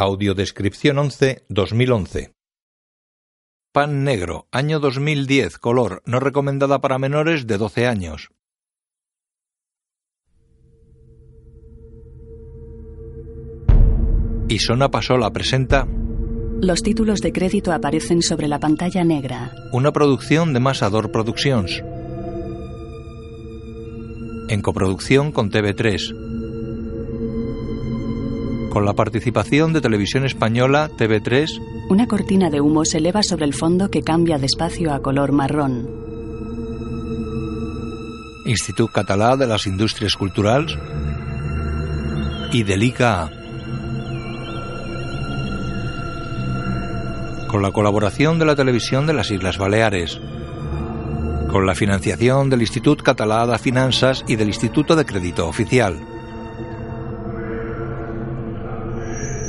Audiodescripción 11 2011 Pan negro, año 2010, color, no recomendada para menores de 12 años. Isona Pasola presenta Los títulos de crédito aparecen sobre la pantalla negra. una producción de Masador Productions. En coproducción con TV3. Con la participación de Televisión Española, TV3, Una cortina de humo se eleva sobre el fondo que cambia despacio a color marrón. Institut Català de les Indústries Culturals y de l'ICA. Con la colaboración de la televisión de las Islas Baleares. Con la financiación del Institut Català de Finanzas y del Instituto de Crédito Oficial.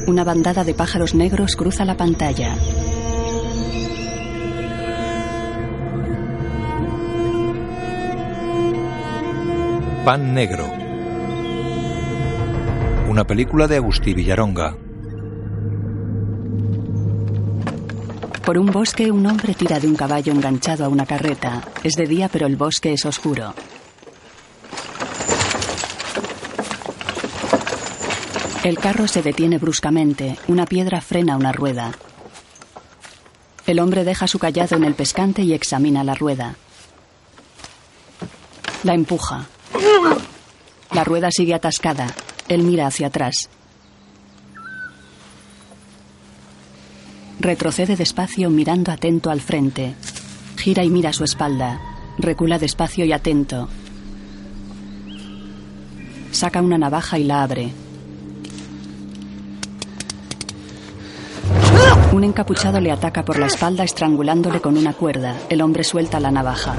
Una bandada de pájaros negros cruza la pantalla. Pan Negro. Una película de Agustí Villaronga. Por un bosque, un hombre tira de un caballo enganchado a una carreta. Es de día, pero el bosque es oscuro. El carro se detiene bruscamente. Una piedra frena una rueda. El hombre deja su callado en el pescante y examina la rueda. La empuja. La rueda sigue atascada. Él mira hacia atrás. Retrocede despacio mirando atento al frente. Gira y mira su espalda. Recula despacio y atento. Saca una navaja y la abre. Un encapuchado le ataca por la espalda estrangulándole con una cuerda. El hombre suelta la navaja.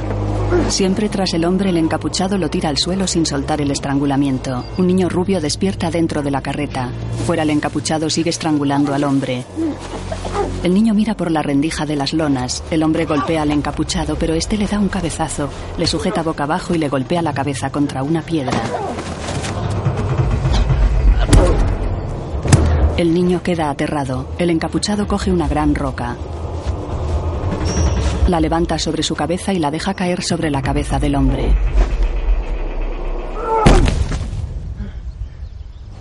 Siempre tras el hombre el encapuchado lo tira al suelo sin soltar el estrangulamiento. Un niño rubio despierta dentro de la carreta. Fuera el encapuchado sigue estrangulando al hombre. El niño mira por la rendija de las lonas. El hombre golpea al encapuchado, pero este le da un cabezazo, le sujeta boca abajo y le golpea la cabeza contra una piedra. El niño queda aterrado. El encapuchado coge una gran roca. La levanta sobre su cabeza y la deja caer sobre la cabeza del hombre.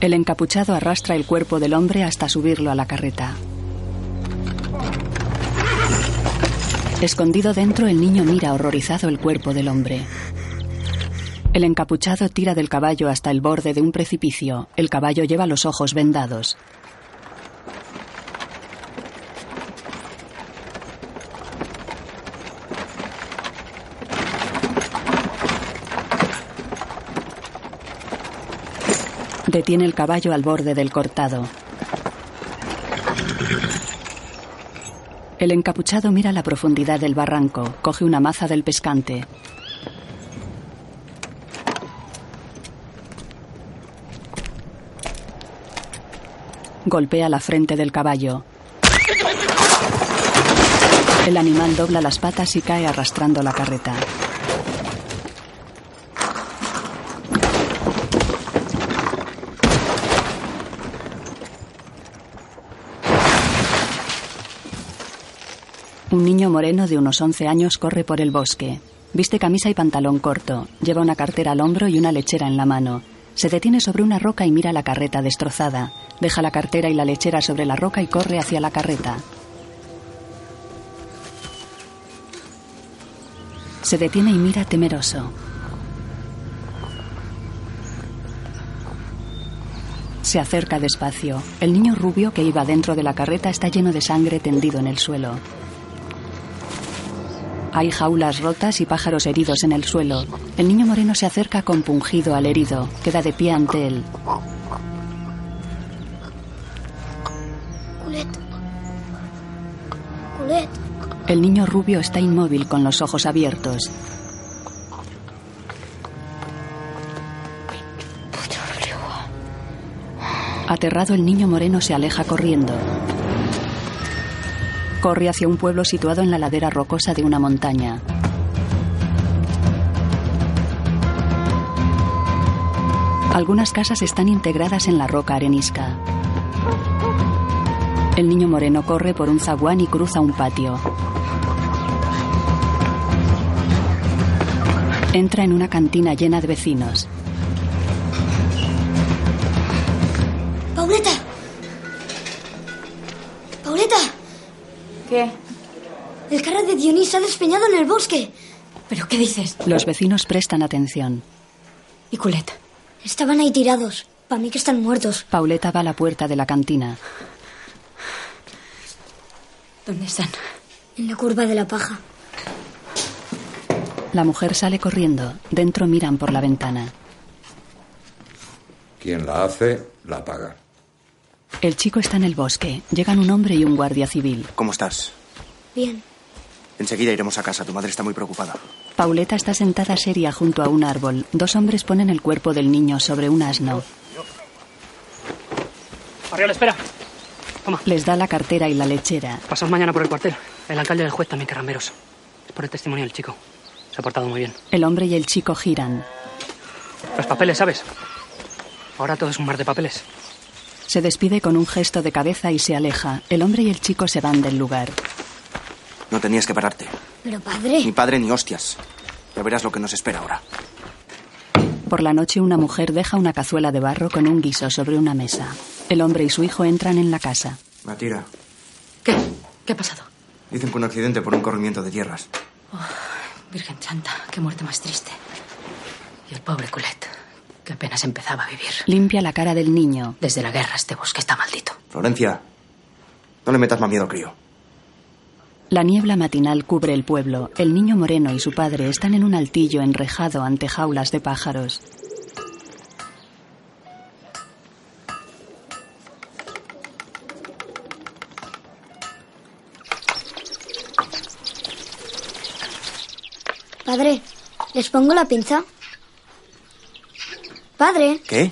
El encapuchado arrastra el cuerpo del hombre hasta subirlo a la carreta. Escondido dentro, el niño mira horrorizado el cuerpo del hombre. El encapuchado tira del caballo hasta el borde de un precipicio. El caballo lleva los ojos vendados. Detiene el caballo al borde del cortado. El encapuchado mira la profundidad del barranco, coge una maza del pescante. Golpea la frente del caballo. El animal dobla las patas y cae arrastrando la carreta. Un moreno de unos 11 años corre por el bosque. Viste camisa y pantalón corto. Lleva una cartera al hombro y una lechera en la mano. Se detiene sobre una roca y mira la carreta destrozada. Deja la cartera y la lechera sobre la roca y corre hacia la carreta. Se detiene y mira temeroso. Se acerca despacio. El niño rubio que iba dentro de la carreta está lleno de sangre tendido en el suelo. Hay jaulas rotas y pájaros heridos en el suelo. El niño moreno se acerca compungido al herido. Queda de pie ante él. El niño rubio está inmóvil con los ojos abiertos. Aterrado, el niño moreno se aleja corriendo. Corre hacia un pueblo situado en la ladera rocosa de una montaña. Algunas casas están integradas en la roca arenisca. El niño moreno corre por un zaguán y cruza un patio. Entra en una cantina llena de vecinos. ¿Qué? El carro de Dionís se ha despeñado en el bosque. ¿Pero qué dices? Los vecinos prestan atención. ¿Y Culet? Estaban ahí tirados. Para mí que están muertos. Pauleta va a la puerta de la cantina. ¿Dónde están? En la curva de la paja. La mujer sale corriendo. Dentro miran por la ventana. Quien la hace, la paga. El chico está en el bosque. Llegan un hombre y un guardia civil. ¿Cómo estás? Bien. Enseguida iremos a casa. Tu madre está muy preocupada. Pauleta está sentada seria junto a un árbol. Dos hombres ponen el cuerpo del niño sobre un asno. Arriola, espera. Toma. Les da la cartera y la lechera. Pasamos mañana por el cuartel. El alcalde y el juez también querrán veros. Es por el testimonio del chico. Se ha portado muy bien. El hombre y el chico giran. Los papeles, ¿sabes? Ahora todo es un mar de papeles. Se despide con un gesto de cabeza y se aleja. El hombre y el chico se van del lugar. No tenías que pararte. Pero padre. Ni padre ni hostias. Ya verás lo que nos espera ahora. Por la noche una mujer deja una cazuela de barro con un guiso sobre una mesa. El hombre y su hijo entran en la casa. Matira. ¿Qué? ¿Qué ha pasado? Dicen que un accidente por un corrimiento de tierras. Virgen Santa, qué muerte más triste. Y el pobre Culet, que apenas empezaba a vivir. Limpia la cara del niño. Desde la guerra este bosque está maldito. Florencia, no le metas más miedo al crío. La niebla matinal cubre el pueblo. El niño moreno y su padre están en un altillo enrejado ante jaulas de pájaros. Padre, ¿les pongo la pinza? Padre, ¿Qué?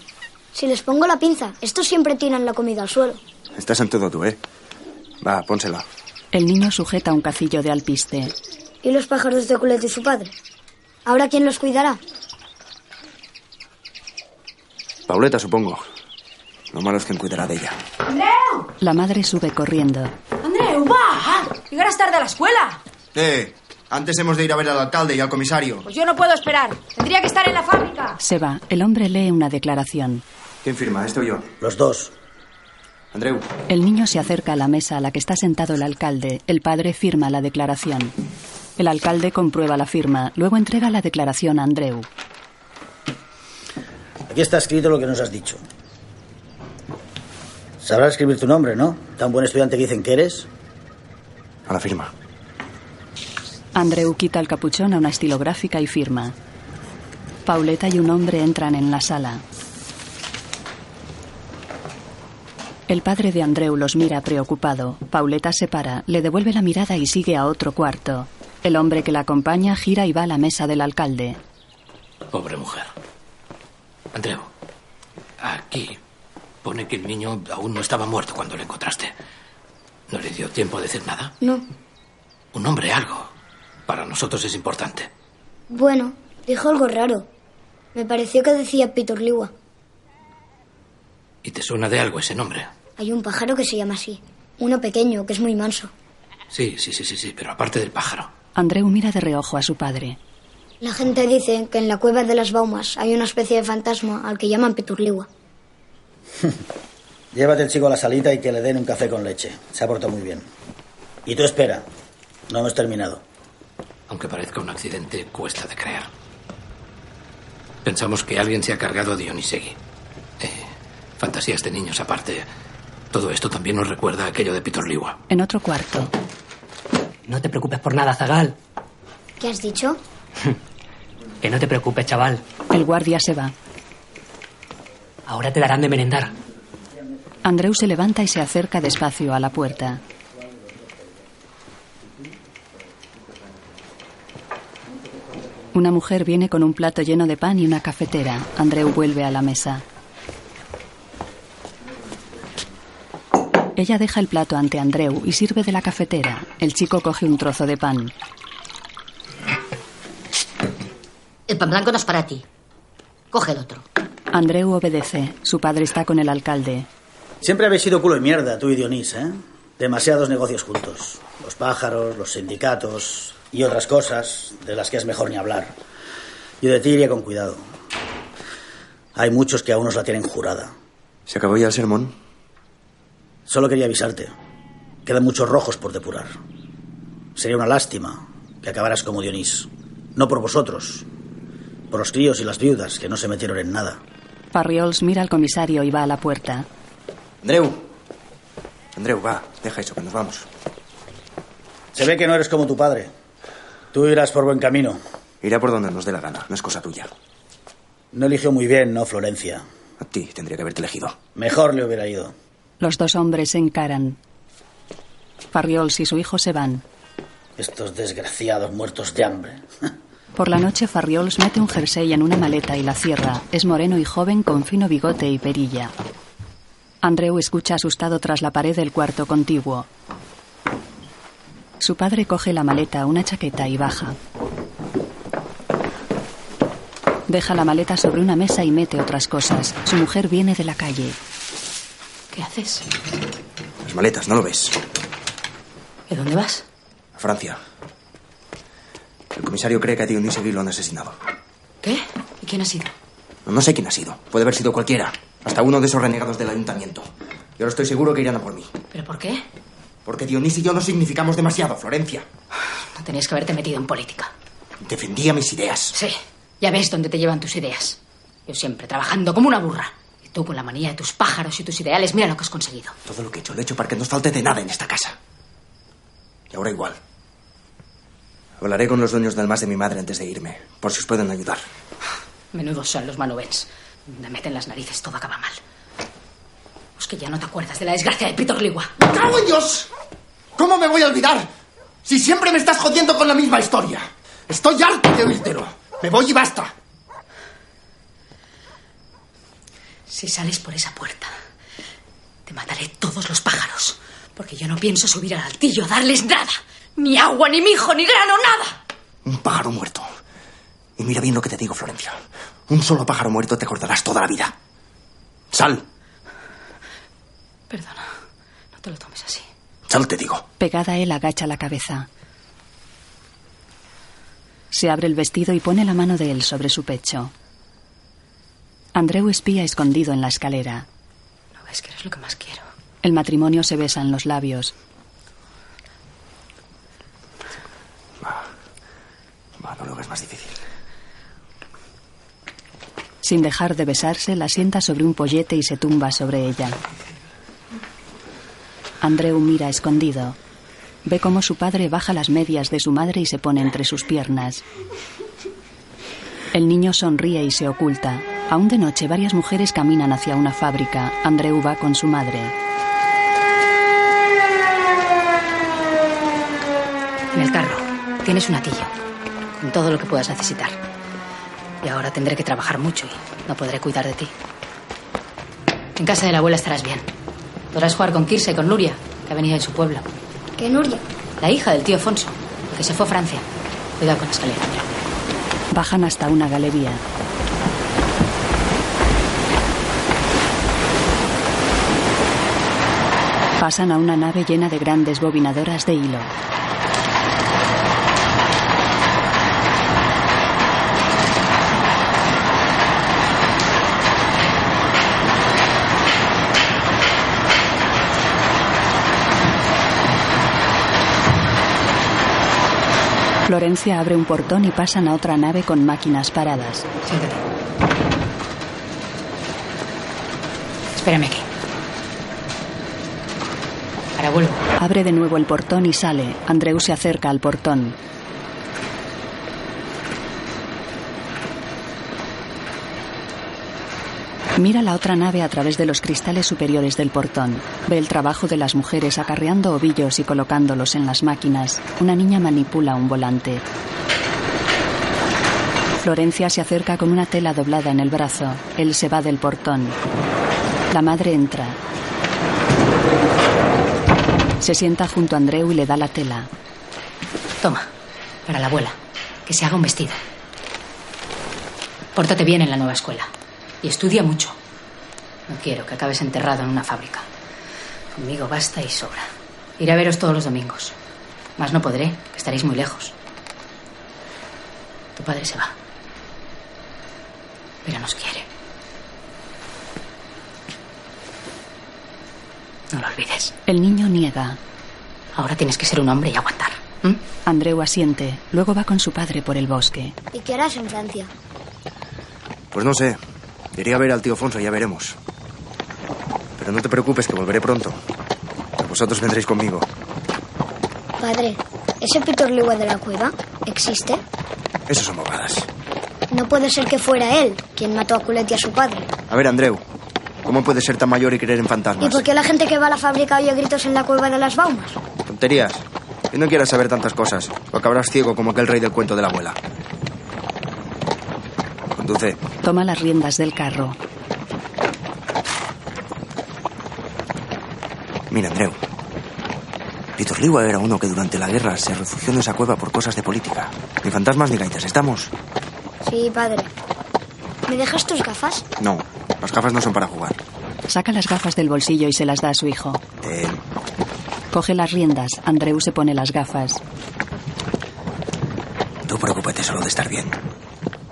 si les pongo la pinza, estos siempre tiran la comida al suelo. Estás en todo tú, ¿eh? Va, pónsela. El niño sujeta un cacillo de alpiste. ¿Y los pájaros de Culet y su padre? ¿Ahora quién los cuidará? Pauleta, supongo. Lo malo es quien cuidará de ella. ¡Andreu! La madre sube corriendo. ¡Andreu, va! Llegarás tarde a la escuela. Eh, antes hemos de ir a ver al alcalde y al comisario. Pues yo no puedo esperar. Tendría que estar en la fábrica. Se va. El hombre lee una declaración. ¿Quién firma, este o yo? Los dos. Andreu, El niño se acerca a la mesa a la que está sentado el alcalde. El padre firma la declaración. El alcalde comprueba la firma. Luego entrega la declaración a Andreu. Aquí está escrito lo que nos has dicho. Sabrás escribir tu nombre, ¿no? Tan buen estudiante que dicen que eres. a la firma. Andreu quita el capuchón a una estilográfica y firma. Pauleta y un hombre entran en la sala. El padre de Andreu los mira preocupado. Pauleta se para, le devuelve la mirada y sigue a otro cuarto. El hombre que la acompaña gira y va a la mesa del alcalde. Pobre mujer. Andreu, aquí pone que el niño aún no estaba muerto cuando lo encontraste. ¿No le dio tiempo a decir nada? No. Un hombre, algo. Para nosotros es importante. Bueno, dijo algo raro. Me pareció que decía Pitorligua. ¿Y te suena de algo ese nombre? Hay un pájaro que se llama así. Uno pequeño, que es muy manso. Sí, sí, sí, sí, sí, pero aparte del pájaro. Andreu mira de reojo a su padre. La gente dice que en la cueva de las Baumas hay una especie de fantasma al que llaman Peturligua. Llévate el chico a la salita y que le den un café con leche. Se ha portado muy bien. Y tú espera. No hemos terminado. Aunque parezca un accidente, cuesta de creer. Pensamos que alguien se ha cargado a Dionisegui. Eh, fantasías de niños aparte. Todo esto también nos recuerda a aquello de Pitorligua. En otro cuarto, No te preocupes por nada, Zagal. ¿Qué has dicho? Que no te preocupes, chaval. el guardia se va. Ahora te darán de merendar. Andreu se levanta y se acerca despacio a la puerta. Una mujer viene con un plato lleno de pan y una cafetera. Andreu vuelve a la mesa. Ella deja el plato ante Andreu y sirve de la cafetera. El chico coge un trozo de pan. El pan blanco no es para ti. Coge el otro. Andreu obedece. Su padre está con el alcalde. Siempre habéis sido culo de mierda, tú y Dionís, ¿eh? Demasiados negocios juntos. Los pájaros, los sindicatos y otras cosas de las que es mejor ni hablar. Yo de ti iría con cuidado. Hay muchos que aún nos la tienen jurada. ¿Se acabó ya el sermón? Solo quería avisarte. Quedan muchos rojos por depurar. Sería una lástima que acabaras como Dionís. No por vosotros, por los críos y las viudas que no se metieron en nada. Farriols mira al comisario y va a la puerta. Andreu. Andreu, va, deja eso, que nos vamos. Se ve que no eres como tu padre. Tú irás por buen camino. Irá por donde nos dé la gana, no es cosa tuya. No eligió muy bien, ¿no, Florencia? A ti tendría que haberte elegido. Mejor le hubiera ido. Los dos hombres se encaran. Farriols y su hijo se van. Estos desgraciados muertos de hambre. Por la noche, Farriols mete un jersey en una maleta y la cierra. Es moreno y joven con fino bigote y perilla. Andreu escucha asustado tras la pared del cuarto contiguo. Su padre coge la maleta, una chaqueta y baja. Deja la maleta sobre una mesa y mete otras cosas. Su mujer viene de la calle. ¿Qué haces? Las maletas, ¿no lo ves? ¿Y dónde vas? A Francia. El comisario cree que a Dionis Seguí lo han asesinado. ¿Qué? ¿Y quién ha sido? No, no sé quién ha sido. Puede haber sido cualquiera. Hasta uno de esos renegados del ayuntamiento. Y ahora estoy seguro que irán a por mí. ¿Pero por qué? Porque Dionís y yo no significamos demasiado, Florencia. No tenías que haberte metido en política. Defendía mis ideas. Sí, ya ves dónde te llevan tus ideas. Yo siempre trabajando como una burra. Y tú con la manía de tus pájaros y tus ideales, mira lo que has conseguido. Todo lo que he hecho lo he hecho para que no falte de nada en esta casa. Y ahora igual. Hablaré con los dueños del más de mi madre antes de irme, por si os pueden ayudar. Menudos son los manubens. Me meten las narices, todo acaba mal. Es que ya no te acuerdas de la desgracia de Pitor Ligua. ¡Me cago en Dios! ¿Cómo me voy a olvidar? Si siempre me estás jodiendo con la misma historia. Estoy harto de oírtelo. Me voy y basta. Si sales por esa puerta, te mataré todos los pájaros. Porque yo no pienso subir al altillo a darles nada. Ni agua, ni mijo, ni grano, nada. Un pájaro muerto. Y mira bien lo que te digo, Florencia. Un solo pájaro muerto te acordarás toda la vida. Sal. Perdona, no te lo tomes así. Sal, te digo. Pegada a él, agacha la cabeza. Se abre el vestido y pone la mano de él sobre su pecho. Andreu espía escondido en la escalera. No ves que eres lo que más quiero. El matrimonio se besa en los labios. Va. Va, no lo hagas más difícil. Sin dejar de besarse, la sienta sobre un pollete y se tumba sobre ella. Andreu mira escondido. Ve cómo su padre baja las medias de su madre y se pone entre sus piernas. El niño sonríe y se oculta. Aún de noche, varias mujeres caminan hacia una fábrica. Andreu va con su madre. En el carro tienes un atillo. Con todo lo que puedas necesitar. Y ahora tendré que trabajar mucho y no podré cuidar de ti. En casa de la abuela estarás bien. Podrás jugar con Kirsa y con Nuria, que ha venido de su pueblo. ¿Qué Nuria? La hija del tío Afonso, que se fue a Francia. Cuidado con la escalera. Bajan hasta una galería. Pasan a una nave llena de grandes bobinadoras de hilo. Florencia abre un portón y pasan a otra nave con máquinas paradas. Siéntate. Espérame aquí. Ahora vuelvo. Abre de nuevo el portón y sale. Andreu se acerca al portón. Mira la otra nave a través de los cristales superiores del portón. Ve el trabajo de las mujeres acarreando ovillos y colocándolos en las máquinas. Una niña manipula un volante. Florencia se acerca con una tela doblada en el brazo. Él se va del portón. La madre entra. Se sienta junto a Andreu y le da la tela. Toma, para la abuela. Que se haga un vestido. Pórtate bien en la nueva escuela. Y estudia mucho. No quiero que acabes enterrado en una fábrica. Conmigo basta y sobra. Iré a veros todos los domingos. Más no podré, que estaréis muy lejos. Tu padre se va. Pero nos quiere. No lo olvides. El niño niega. Ahora tienes que ser un hombre y aguantar. Andreu asiente. Luego va con su padre por el bosque. ¿Y qué harás en Francia? Pues no sé. Iré a ver al tío Fonso, ya veremos. Pero no te preocupes, que volveré pronto. Que vosotros vendréis conmigo. Padre, ¿ese Pitorligua de la cueva existe? Eso son bobadas. No puede ser que fuera él quien mató a Culet y a su padre. A ver, Andreu. ¿Cómo puedes ser tan mayor y creer en ¿Y fantasmas? por qué la gente que va a la fábrica oye gritos en la cueva de las baumas? Tonterías. Y no quieras saber tantas cosas, o acabarás ciego como aquel rey del cuento de la abuela. Conduce. Toma las riendas del carro. Mira, Andreu. Pitorligua era uno que durante la guerra se refugió en esa cueva por cosas de política. Ni fantasmas ni gaitas, ¿estamos? Sí, padre. ¿Me dejas tus gafas? No, las gafas no son para jugar. Saca las gafas del bolsillo y se las da a su hijo. Eh, Coge las riendas. Andreu se pone las gafas. tú preocúpate solo de estar bien.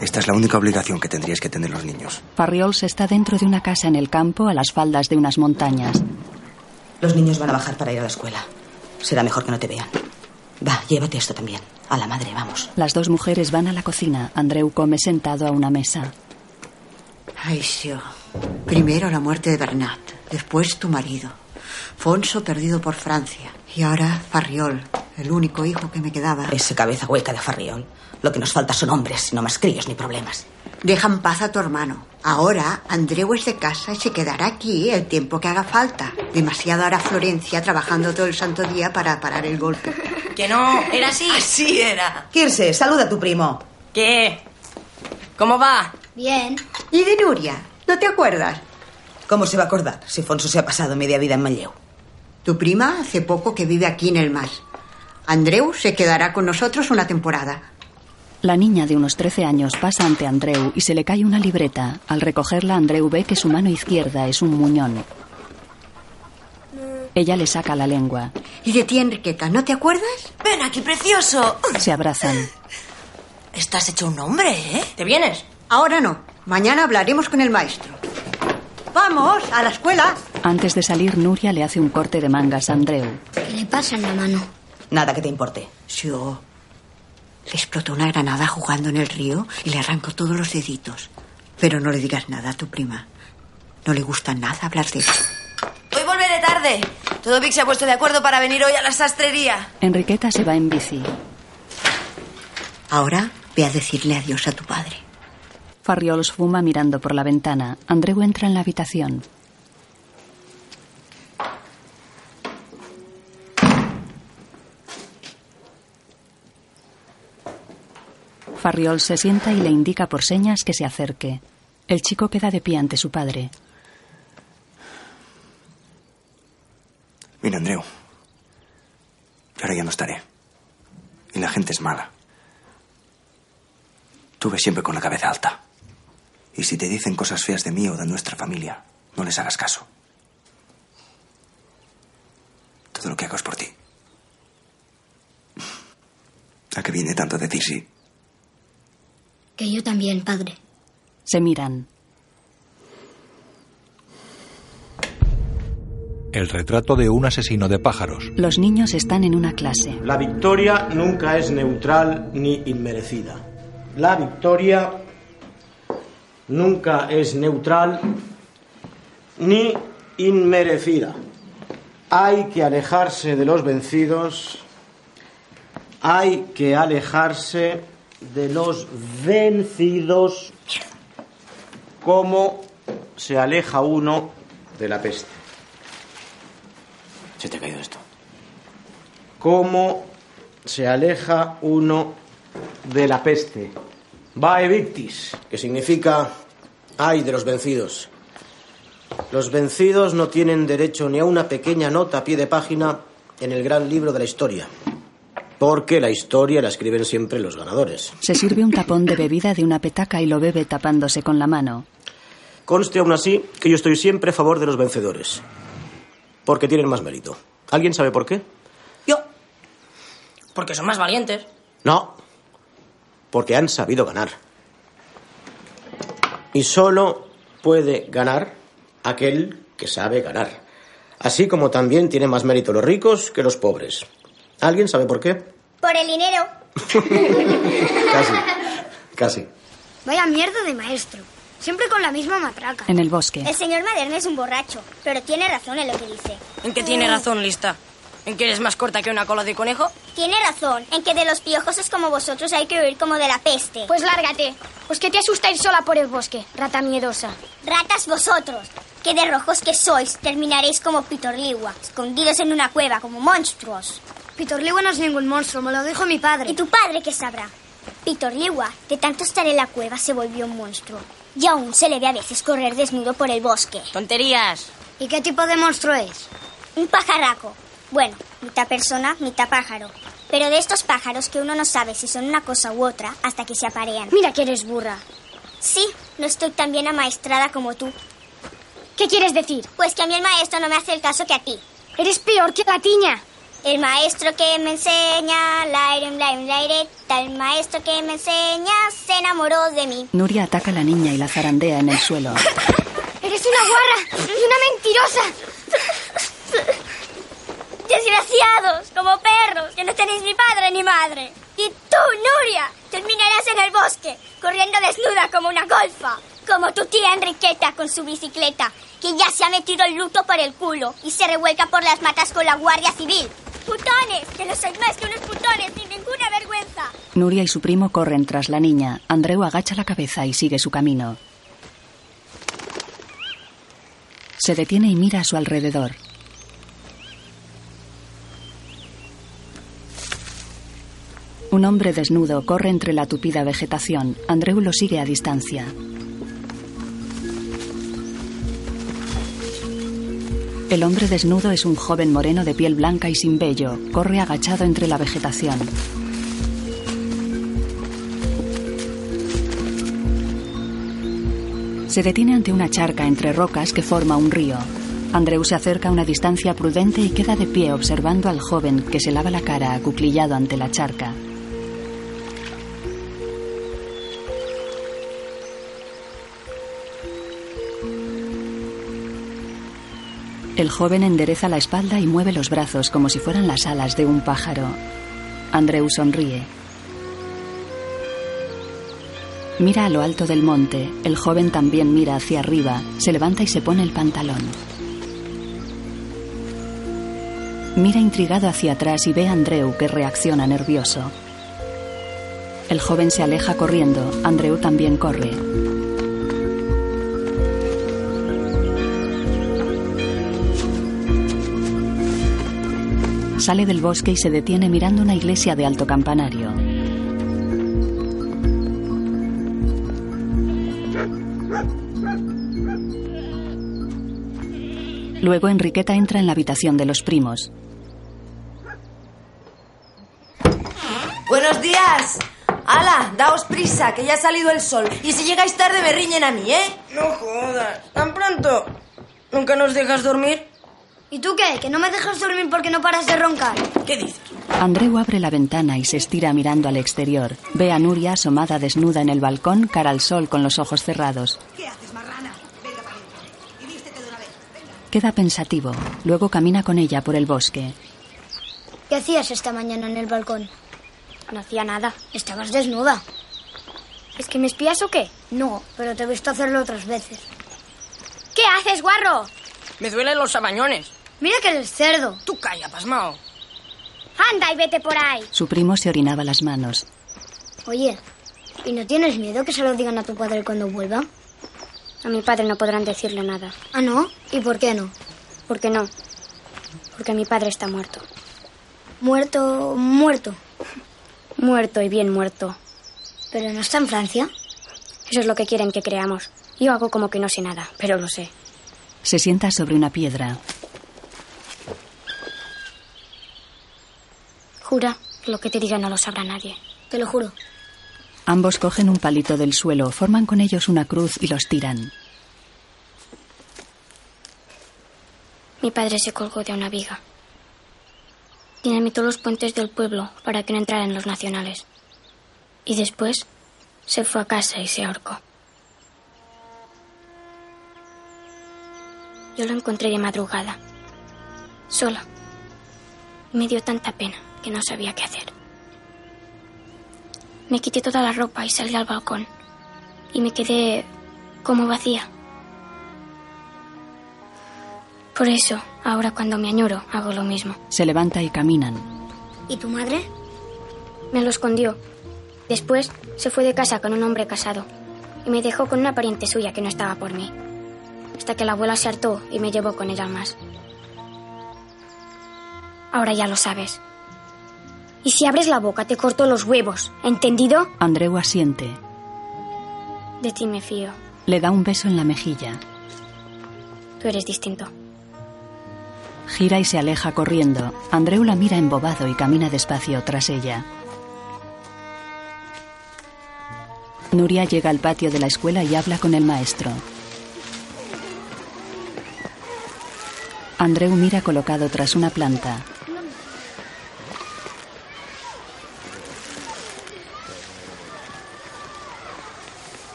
Esta es la única obligación que tendríais que tener los niños. Farriols está dentro de una casa en el campo a las faldas de unas montañas. Los niños van a bajar para ir a la escuela. Será mejor que no te vean. Va, llévate esto también. A la madre, vamos. Las dos mujeres van a la cocina. Andreu come sentado a una mesa. Ay, sí. Primero la muerte de Bernat, después tu marido. Fonso perdido por Francia. Y ahora Farriol, el único hijo que me quedaba. Ese cabeza hueca de Farriol. Lo que nos falta son hombres, no más críos ni problemas. Deja en paz a tu hermano. Ahora Andreu es de casa y se quedará aquí el tiempo que haga falta. Demasiado hará Florencia trabajando todo el santo día para parar el golpe. Que no, era así. Así era. Kirse, saluda a tu primo. ¿Qué? ¿Cómo va? Bien. ¿Y de Nuria? ¿No te acuerdas? ¿Cómo se va a acordar si Fonso se ha pasado media vida en Malleu? Tu prima hace poco que vive aquí en el Mas. Andreu se quedará con nosotros una temporada. La niña de unos 13 años pasa ante Andreu y se le cae una libreta. Al recogerla, Andreu ve que su mano izquierda es un muñón. Ella le saca la lengua. ¿Y de ti, Enriqueta, no te acuerdas? Ven aquí, precioso. Se abrazan. Estás hecho un hombre, ¿eh? ¿Te vienes? Ahora no. Mañana hablaremos con el maestro. ¡Vamos! ¡A la escuela! Antes de salir, Nuria le hace un corte de mangas a Andreu. ¿Qué le pasa en la mano? Nada que te importe. Yo. Le explotó una granada jugando en el río y le arrancó todos los deditos. Pero no le digas nada a tu prima. No le gusta nada hablar de eso. Hoy volveré tarde. Todo Vic se ha puesto de acuerdo para venir hoy a la sastrería. Enriqueta se va en bici. Ahora ve a decirle adiós a tu padre. Farriols fuma mirando por la ventana. Andreu entra en la habitación. Farriol se sienta y le indica por señas que se acerque. El chico queda de pie ante su padre. Mira, Andreu. Ahora ya no estaré. Y la gente es mala. Tú ves siempre con la cabeza alta. Y si te dicen cosas feas de mí o de nuestra familia, no les hagas caso. Todo lo que hago es por ti. ¿A qué viene tanto decir sí? Que yo también, padre. Se miran. El retrato de un asesino de pájaros. Los niños están en una clase. La victoria nunca es neutral ni inmerecida. La victoria nunca es neutral ni inmerecida. Hay que alejarse de los vencidos. Hay que alejarse de los vencidos como se aleja uno de la peste. Se te ha caído esto. cómo se aleja uno de la peste. Vae victis, que significa ay de los vencidos. Los vencidos no tienen derecho ni a una pequeña nota a pie de página en el gran libro de la historia. Porque la historia la escriben siempre los ganadores. Se sirve un tapón de bebida de una petaca y lo bebe tapándose con la mano. Conste aún así que yo estoy siempre a favor de los vencedores. Porque tienen más mérito. ¿Alguien sabe por qué? Yo. Porque son más valientes. No. Porque han sabido ganar. Y solo puede ganar aquel que sabe ganar. Así como también tienen más mérito los ricos que los pobres. ¿Alguien sabe por qué? Por el dinero. Casi. Casi. Vaya mierda de maestro. Siempre con la misma matraca. En el bosque. El señor Maderne es un borracho, pero tiene razón en lo que dice. ¿En qué tiene razón, lista? ¿En que eres más corta que una cola de conejo? Tiene razón en que de los piojos como vosotros hay que huir como de la peste. Pues lárgate. Pues que te asusta ir sola por el bosque, rata miedosa. Ratas vosotros, que de rojos que sois terminaréis como Pitorligua, escondidos en una cueva como monstruos. Pitorligua no es ningún monstruo, me lo dijo mi padre. ¿Y tu padre qué sabrá? Pitorligua, de tanto estar en la cueva, se volvió un monstruo. Y aún se le ve a veces correr desnudo por el bosque. ¡Tonterías! ¿Y qué tipo de monstruo es? Un pajarraco. Bueno, mitad persona, mitad pájaro. Pero de estos pájaros que uno no sabe si son una cosa u otra hasta que se aparean. Mira que eres burra. Sí, no estoy tan bien amaestrada como tú. ¿Qué quieres decir? Pues que a mí el maestro no me hace el caso que a ti. Eres peor que la tiña. El maestro que me enseña, laire, laire, laire, el maestro que me enseña se enamoró de mí. Nuria ataca a la niña y la zarandea en el suelo. Eres una guarra y una mentirosa. Desgraciados, como perros, que no tenéis ni padre ni madre. Y tú, Nuria, terminarás en el bosque, corriendo desnuda como una golfa. Como tu tía Enriqueta con su bicicleta, que ya se ha metido el luto por el culo y se revuelca por las matas con la Guardia Civil. ¡Putones! ¡Que no sois más que unos putones sin ninguna vergüenza! Nuria y su primo corren tras la niña. Andreu agacha la cabeza y sigue su camino. Se detiene y mira a su alrededor. Un hombre desnudo corre entre la tupida vegetación. Andreu lo sigue a distancia. El hombre desnudo es un joven moreno de piel blanca y sin vello. Corre agachado entre la vegetación. Se detiene ante una charca entre rocas que forma un río. Andreu se acerca a una distancia prudente y queda de pie observando al joven que se lava la cara acuclillado ante la charca. El joven endereza la espalda y mueve los brazos como si fueran las alas de un pájaro. Andreu sonríe. Mira a lo alto del monte. El joven también mira hacia arriba. Se levanta y se pone el pantalón. Mira intrigado hacia atrás y ve a Andreu que reacciona nervioso. El joven se aleja corriendo. Andreu también corre. Sale del bosque y se detiene mirando una iglesia de alto campanario. Luego Enriqueta entra en la habitación de los primos. Buenos días. ¡Hala! Daos prisa, que ya ha salido el sol. Y si llegáis tarde me riñen a mí, ¿eh? No jodas. ¿Tan pronto? ¿Nunca nos dejas dormir? ¿Y tú qué? ¿Que no me dejas dormir porque no paras de roncar? ¿Qué dices? Andreu abre la ventana y se estira mirando al exterior. Ve a Nuria asomada desnuda en el balcón, cara al sol con los ojos cerrados. ¿Qué haces, marrana? Venga para. Y vístete de una vez. Queda pensativo. Luego camina con ella por el bosque. ¿Qué hacías esta mañana en el balcón? No hacía nada. Estabas desnuda. ¿Es que me espías o qué? No, pero te he visto hacerlo otras veces. ¿Qué haces, guarro? Me duelen los sabañones. Mira que eres cerdo. Tú calla, pasmao. Anda y vete por ahí. Su primo se orinaba las manos. Oye, ¿y no tienes miedo que se lo digan a tu padre cuando vuelva? A mi padre no podrán decirle nada. ¿Ah, no? ¿Y por qué no? ¿Por qué no? Porque mi padre está muerto. Muerto, muerto. Muerto y bien muerto. Pero no está en Francia. Eso es lo que quieren que creamos. Yo hago como que no sé nada, pero lo sé. Se sienta sobre una piedra. Jura, lo que te diga no lo sabrá nadie. Te lo juro. Ambos cogen un palito del suelo, forman con ellos una cruz y los tiran. Mi padre se colgó de una viga. Dinamitó los puentes del pueblo para que no entraran los nacionales. Y después se fue a casa y se ahorcó. Yo lo encontré de madrugada, sola. Me dio tanta pena que no sabía qué hacer. Me quité toda la ropa y salí al balcón. Y me quedé como vacía. Por eso, ahora cuando me añoro, hago lo mismo. Se levanta y caminan. ¿Y tu madre? Me lo escondió. Después se fue de casa con un hombre casado y me dejó con una pariente suya que no estaba por mí. Hasta que la abuela se hartó y me llevó con ella al más. Ahora ya lo sabes. Y si abres la boca te corto los huevos, ¿entendido? Andreu asiente. De ti me fío. Le da un beso en la mejilla. Tú eres distinto. Gira y se aleja corriendo. Andreu la mira embobado y camina despacio tras ella. Nuria llega al patio de la escuela y habla con el maestro. Andreu mira colocado tras una planta.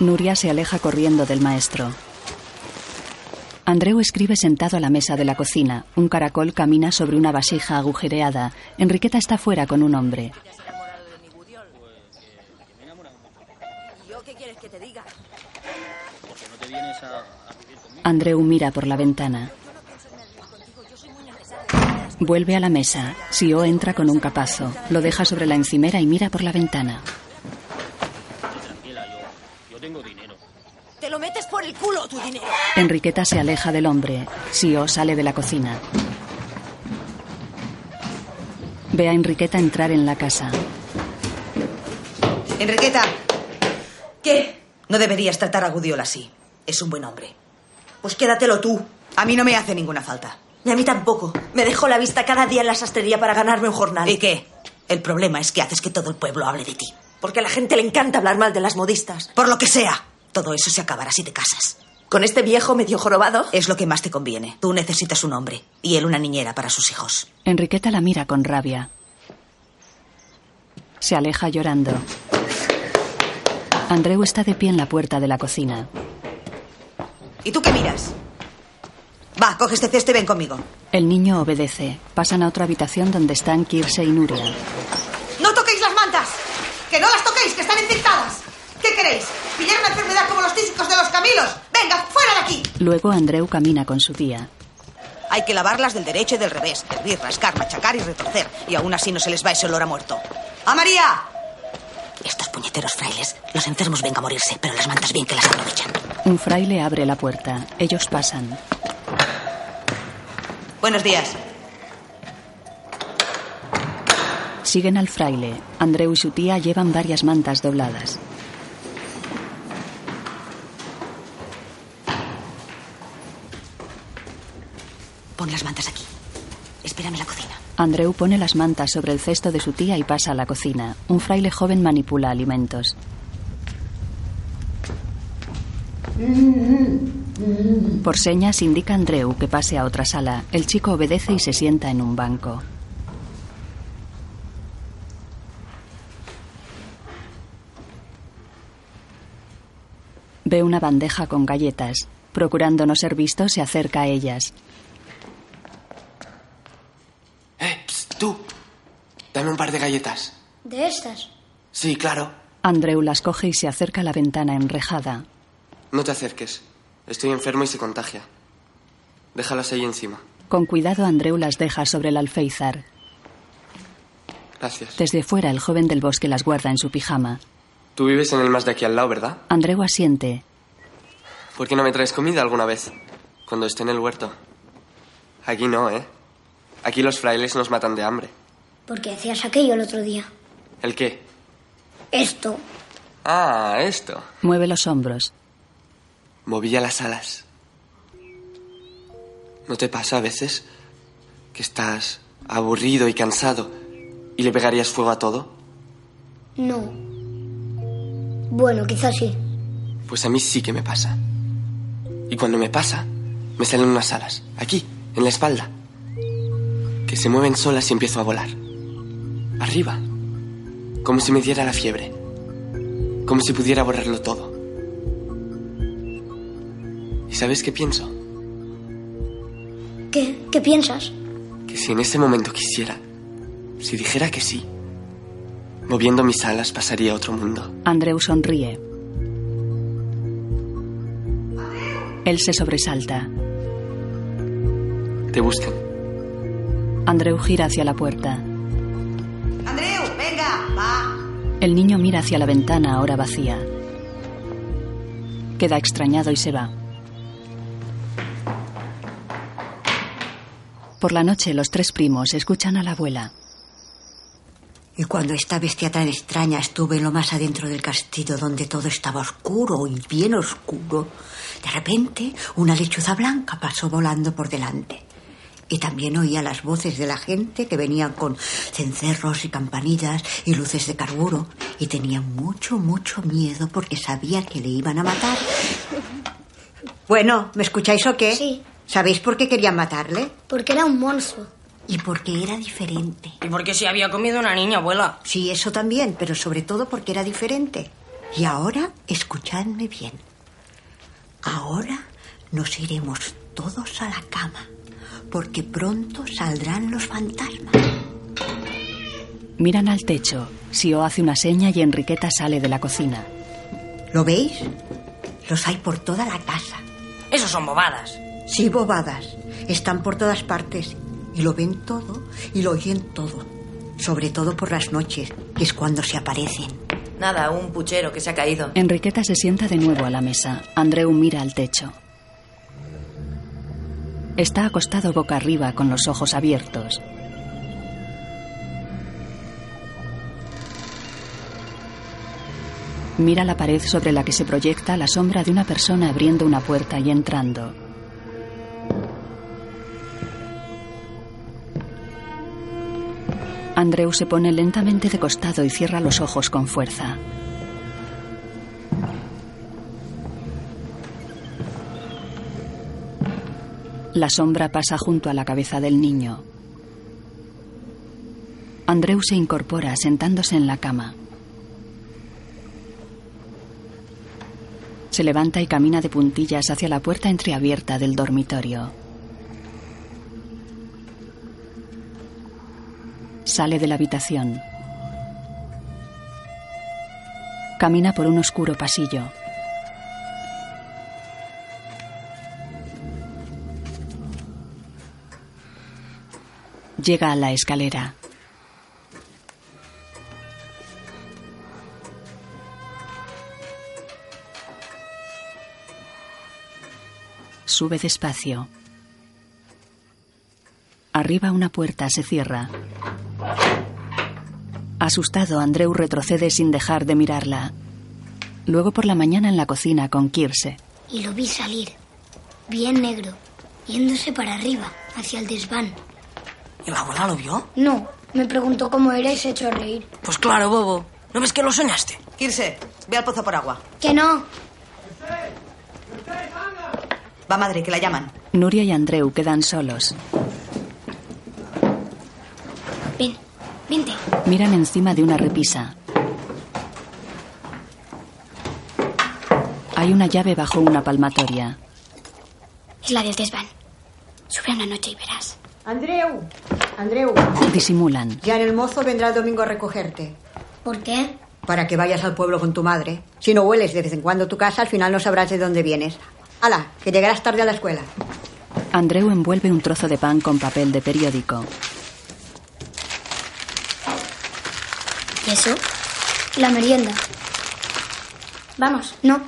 Nuria se aleja corriendo del maestro. Andreu escribe sentado a la mesa de la cocina. Un caracol camina sobre una vasija agujereada. Enriqueta está fuera con un hombre. Andreu mira por la ventana. Vuelve a la mesa. Sio entra con un capazo. Lo deja sobre la encimera y mira por la ventana. Te lo metes por el culo, tu dinero. Enriqueta se aleja del hombre. Sio sale de la cocina. Ve a Enriqueta entrar en la casa. Enriqueta. ¿Qué? No deberías tratar a Gudiola así. Es un buen hombre. Pues quédatelo tú. A mí no me hace ninguna falta. Y a mí tampoco. Me dejo la vista cada día en la sastrería para ganarme un jornal. ¿Y qué? El problema es que haces que todo el pueblo hable de ti. Porque a la gente le encanta hablar mal de las modistas. Por lo que sea. Todo eso se acabará si te casas. ¿Con este viejo medio jorobado? Es lo que más te conviene. Tú necesitas un hombre y él una niñera para sus hijos. Enriqueta la mira con rabia. Se aleja llorando. Andreu está de pie en la puerta de la cocina. ¿Y tú qué miras? Va, coge este cesto y ven conmigo. El niño obedece. Pasan a otra habitación donde están Kirse y Nuria. ¡No toquéis las mantas! ¡Que no las toquéis, que están infectadas! ¿Qué queréis? ¿Pillar una enfermedad como los tísicos de los camilos? ¡Venga, fuera de aquí! Luego Andreu camina con su tía. Hay que lavarlas del derecho y del revés. Hervir, rascar, machacar y retorcer. Y aún así no se les va ese olor a muerto. ¡A María! Estos puñeteros frailes. Los enfermos vengan a morirse, pero las mantas bien que las aprovechan. Un fraile abre la puerta. Ellos pasan. Buenos días. Siguen al fraile. Andreu y su tía llevan varias mantas dobladas. Pon las mantas aquí. Espérame en la cocina. Andreu pone las mantas sobre el cesto de su tía y pasa a la cocina. Un fraile joven manipula alimentos. Por señas indica Andreu que pase a otra sala. El chico obedece y se sienta en un banco. Ve una bandeja con galletas. Procurando no ser visto, se acerca a ellas. Eh, psst, tú. Dame un par de galletas. ¿De estas? Sí, claro. Andreu las coge y se acerca a la ventana enrejada. No te acerques. Estoy enfermo y se contagia. Déjalas ahí encima. Con cuidado, Andreu las deja sobre el alféizar. Gracias. Desde fuera, el joven del bosque las guarda en su pijama. Tú vives en el más de aquí al lado, ¿verdad? Andreu asiente. ¿Por qué no me traes comida alguna vez? Cuando esté en el huerto. Aquí no, ¿eh? Aquí los frailes nos matan de hambre. Porque hacías aquello el otro día. ¿El qué? Esto. Ah, esto. Mueve los hombros. Movía las alas. ¿No te pasa a veces que estás aburrido y cansado y le pegarías fuego a todo? No. Bueno, quizás sí. Pues a mí sí que me pasa. Y cuando me pasa, me salen unas alas, aquí, en la espalda, que se mueven solas y empiezo a volar. Arriba. Como si me diera la fiebre. Como si pudiera borrarlo todo. ¿Y sabes qué pienso? ¿Qué? ¿Qué piensas? Que si en ese momento quisiera, si dijera que sí, moviendo mis alas pasaría a otro mundo. Andreu sonríe. Él se sobresalta. Te buscan. Andreu gira hacia la puerta. Andreu, venga, va. El niño mira hacia la ventana ahora vacía. Queda extrañado y se va. Por la noche los tres primos escuchan a la abuela. Y cuando esta bestia tan extraña estuve en lo más adentro del castillo donde todo estaba oscuro y bien oscuro, de repente una lechuza blanca pasó volando por delante. Y también oía las voces de la gente que venían con cencerros y campanillas y luces de carburo. Y tenía mucho, mucho miedo porque sabía que le iban a matar. Bueno, ¿me escucháis o qué? Sí. ¿Sabéis por qué querían matarle? Porque era un monstruo. Y porque era diferente. ¿Y por qué se había comido una niña, abuela? Sí, eso también, pero sobre todo porque era diferente. Y ahora, escuchadme bien. Ahora nos iremos todos a la cama, porque pronto saldrán los fantasmas. Miran al techo. Sio hace una seña y Enriqueta sale de la cocina. ¿Lo veis? Los hay por toda la casa. Esos son bobadas. Sí, bobadas. Están por todas partes y lo ven todo y lo oyen todo. Sobre todo por las noches, que es cuando se aparecen. Nada, un puchero que se ha caído. Enriqueta se sienta de nuevo a la mesa. Andreu mira al techo. Está acostado boca arriba con los ojos abiertos. Mira la pared sobre la que se proyecta la sombra de una persona abriendo una puerta y entrando. Andreu se pone lentamente de costado y cierra los ojos con fuerza. La sombra pasa junto a la cabeza del niño. Andreu se incorpora sentándose en la cama. Se levanta y camina de puntillas hacia la puerta entreabierta del dormitorio. Sale de la habitación. Camina por un oscuro pasillo. Llega a la escalera. Sube despacio. Arriba una puerta se cierra. Asustado, Andreu retrocede sin dejar de mirarla. Luego por la mañana en la cocina con Kirse. Y lo vi salir, bien negro, yéndose para arriba, hacia el desván. ¿Y la abuela lo vio? No, me preguntó cómo era y se echó a reír. Pues claro, bobo. ¿No ves que lo soñaste? Irse, ve al pozo por agua. Que no. Va, madre, que la llaman. Nuria y Andreu quedan solos. Ven, vente. Miran encima de una repisa. Hay una llave bajo una palmatoria. Es la del desván. Sube una noche y verás. Andreu, Andreu, Disimulan. ya en el mozo vendrá el domingo a recogerte. ¿Por qué? Para que vayas al pueblo con tu madre. Si no hueles de vez en cuando tu casa, al final no sabrás de dónde vienes. Hala, que llegarás tarde a la escuela. Andreu envuelve un trozo de pan con papel de periódico. ¿Y eso? La merienda. Vamos, no.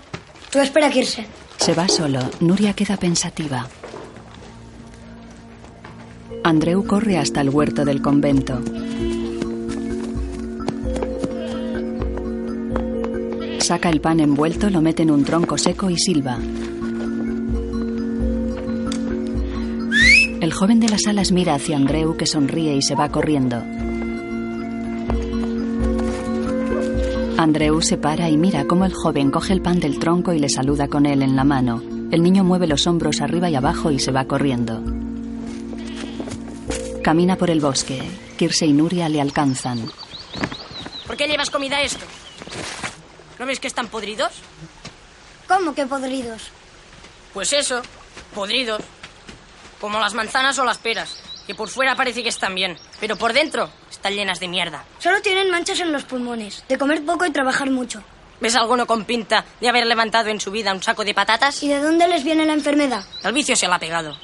Tú espera a irse. Se va solo. Nuria queda pensativa. Andreu corre hasta el huerto del convento. Saca el pan envuelto, lo mete en un tronco seco y silba. El joven de las alas mira hacia Andreu que sonríe y se va corriendo. Andreu se para y mira cómo el joven coge el pan del tronco y le saluda con él en la mano. El niño mueve los hombros arriba y abajo y se va corriendo. Camina por el bosque. Kirse y Nuria le alcanzan. ¿Por qué llevas comida a esto? ¿No ves que están podridos? ¿Cómo que podridos? Pues eso, podridos. Como las manzanas o las peras, que por fuera parece que están bien, pero por dentro están llenas de mierda. Solo tienen manchas en los pulmones, de comer poco y trabajar mucho. ¿Ves alguno con pinta de haber levantado en su vida un saco de patatas? ¿Y de dónde les viene la enfermedad? El vicio se la ha pegado.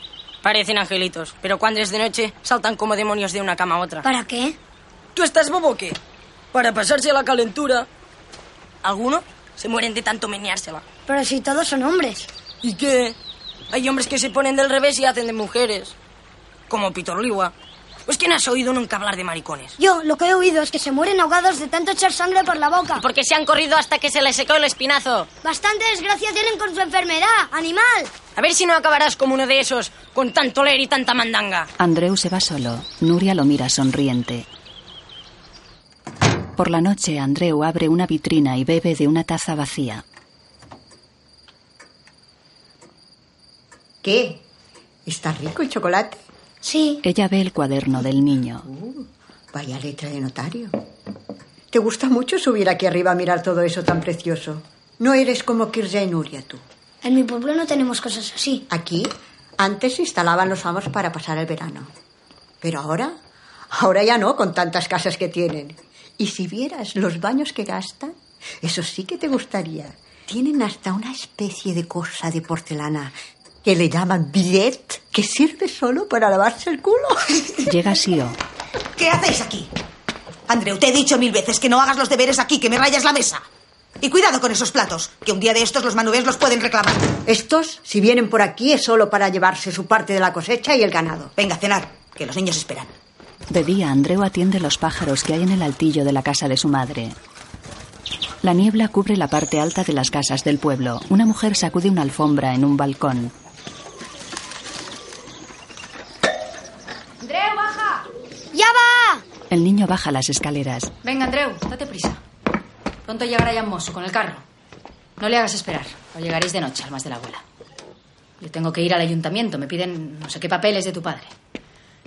Parecen angelitos, pero cuando es de noche saltan como demonios de una cama a otra. ¿Para qué? ¿Tú estás bobo o qué? Para pasarse la calentura. Algunos se mueren de tanto meneársela. Pero si todos son hombres. ¿Y qué? Hay hombres que se ponen del revés y hacen de mujeres. Como Pitorligua. Pues no has oído nunca hablar de maricones. Yo lo que he oído es que se mueren ahogados de tanto echar sangre por la boca. Porque se han corrido hasta que se les secó el espinazo. Bastante desgracia tienen con su enfermedad, animal. A ver si no acabarás como uno de esos, con tanto leer y tanta mandanga. Andreu se va solo. Nuria lo mira sonriente. Por la noche, Andreu abre una vitrina y bebe de una taza vacía. ¿Qué? ¿Está rico el chocolate? Sí. Ella ve el cuaderno del niño. Uh, vaya letra de notario. ¿Te gusta mucho subir aquí arriba a mirar todo eso tan precioso? No eres como Kirja y Nuria, tú. En mi pueblo no tenemos cosas así. Aquí, antes se instalaban los amos para pasar el verano. Pero ahora, ahora ya no, con tantas casas que tienen. Y si vieras los baños que gastan, eso sí que te gustaría. Tienen hasta una especie de cosa de porcelana que le llaman billet, que sirve solo para lavarse el culo. Llega Sio. ¿Qué hacéis aquí? Andreu, te he dicho mil veces que no hagas los deberes aquí, que me rayas la mesa. Y cuidado con esos platos, que un día de estos los manubés los pueden reclamar. Estos, si vienen por aquí, es solo para llevarse su parte de la cosecha y el ganado. Venga, a cenar, que los niños esperan. De día, Andreu atiende los pájaros que hay en el altillo de la casa de su madre. La niebla cubre la parte alta de las casas del pueblo. Una mujer sacude una alfombra en un balcón. ¡Andreu, baja! ¡Ya va! El niño baja las escaleras. Venga, Andreu, date prisa. Pronto llegará ya Mosso con el carro. No le hagas esperar, o llegaréis de noche al más de la abuela. Yo tengo que ir al ayuntamiento, me piden no sé qué papeles de tu padre.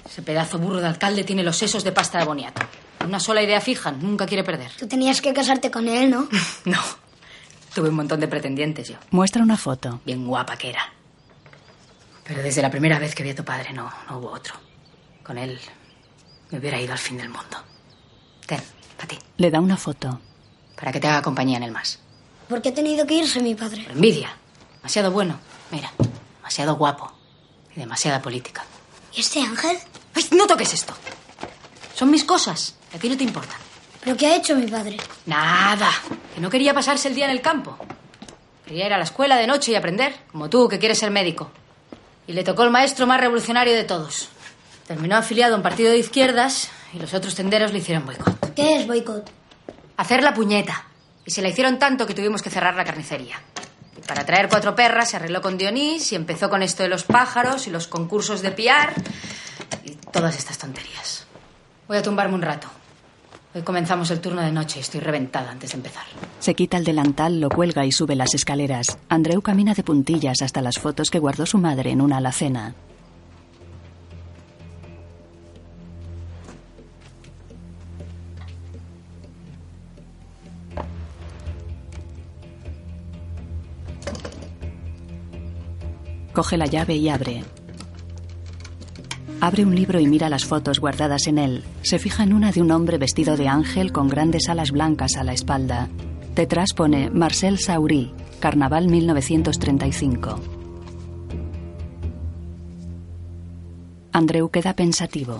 Ese pedazo burro de alcalde tiene los sesos de pasta de boniato. Una sola idea fija, nunca quiere perder. Tú tenías que casarte con él, ¿no? No. Tuve un montón de pretendientes yo. Muestra una foto. Bien guapa que era. Pero desde la primera vez que vi a tu padre no, no hubo otro. Con él me hubiera ido al fin del mundo. Ten, para ti. Le da una foto. Para que te haga compañía en el más. ¿Por qué ha tenido que irse mi padre? Por envidia. Demasiado bueno. Mira, demasiado guapo. Y demasiada política. ¿Y este ángel? ¡Ay, no toques esto! Son mis cosas. A ti no te importan. ¿Pero qué ha hecho mi padre? Nada. Que no quería pasarse el día en el campo. Quería ir a la escuela de noche y aprender, como tú, que quieres ser médico. Y le tocó el maestro más revolucionario de todos. Terminó afiliado a un partido de izquierdas y los otros tenderos le hicieron boicot. ¿Qué es boicot? Hacer la puñeta. Y se la hicieron tanto que tuvimos que cerrar la carnicería. Y para traer cuatro perras se arregló con Dionís y empezó con esto de los pájaros y los concursos de piar y todas estas tonterías. Voy a tumbarme un rato. Hoy comenzamos el turno de noche y estoy reventada antes de empezar. Se quita el delantal, lo cuelga y sube las escaleras. Andreu camina de puntillas hasta las fotos que guardó su madre en una alacena. Coge la llave y abre. Abre un libro y mira las fotos guardadas en él. Se fija en una de un hombre vestido de ángel con grandes alas blancas a la espalda. Detrás pone Marcel Saurí, Carnaval 1935. Andreu queda pensativo.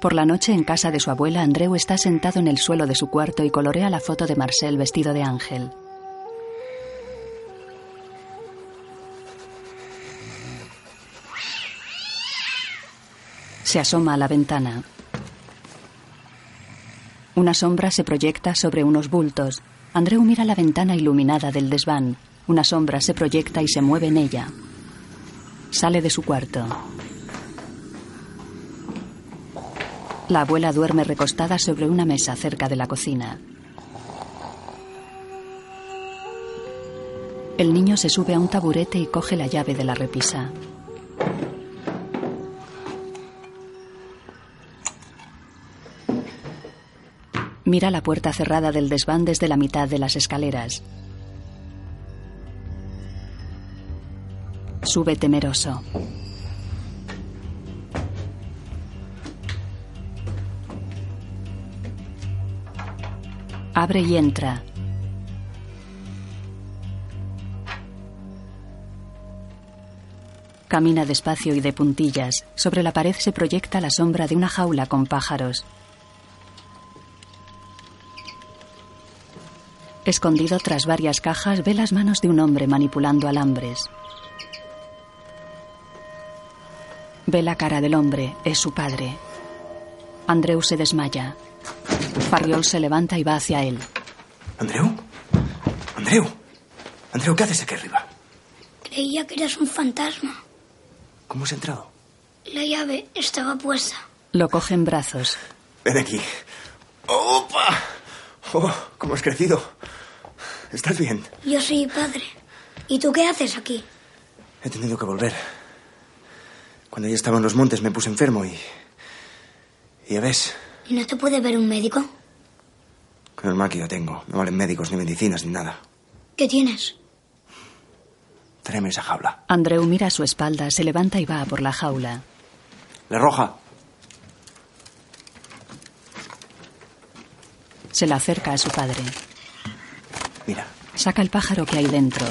Por la noche en casa de su abuela, Andreu está sentado en el suelo de su cuarto y colorea la foto de Marcel vestido de ángel. Se asoma a la ventana. Una sombra se proyecta sobre unos bultos. Andreu mira la ventana iluminada del desván. Una sombra se proyecta y se mueve en ella. Sale de su cuarto. La abuela duerme recostada sobre una mesa cerca de la cocina. El niño se sube a un taburete y coge la llave de la repisa. Mira la puerta cerrada del desván desde la mitad de las escaleras. Sube temeroso. Abre y entra. Camina despacio y de puntillas. Sobre la pared se proyecta la sombra de una jaula con pájaros. Escondido tras varias cajas ve las manos de un hombre manipulando alambres. Ve la cara del hombre, es su padre. Andreu se desmaya. Farriol se levanta y va hacia él. ¿Andreu? ¿Andreu? ¿Andreu, qué haces aquí arriba? Creía que eras un fantasma. ¿Cómo has entrado? La llave estaba puesta. Lo coge en brazos. Ven aquí. ¡Opa! ¡Oh, cómo has crecido! ¿Estás bien? Yo soy padre. ¿Y tú qué haces aquí? He tenido que volver. Cuando ya estaba en los montes me puse enfermo y... Y ya ves, ¿Y no te puede ver un médico? con el mal que yo tengo. No valen médicos ni medicinas ni nada. ¿Qué tienes? Tráeme esa jaula. Andreu mira a su espalda, se levanta y va a por la jaula. La roja. Se la acerca a su padre. Mira. Saca el pájaro que hay dentro.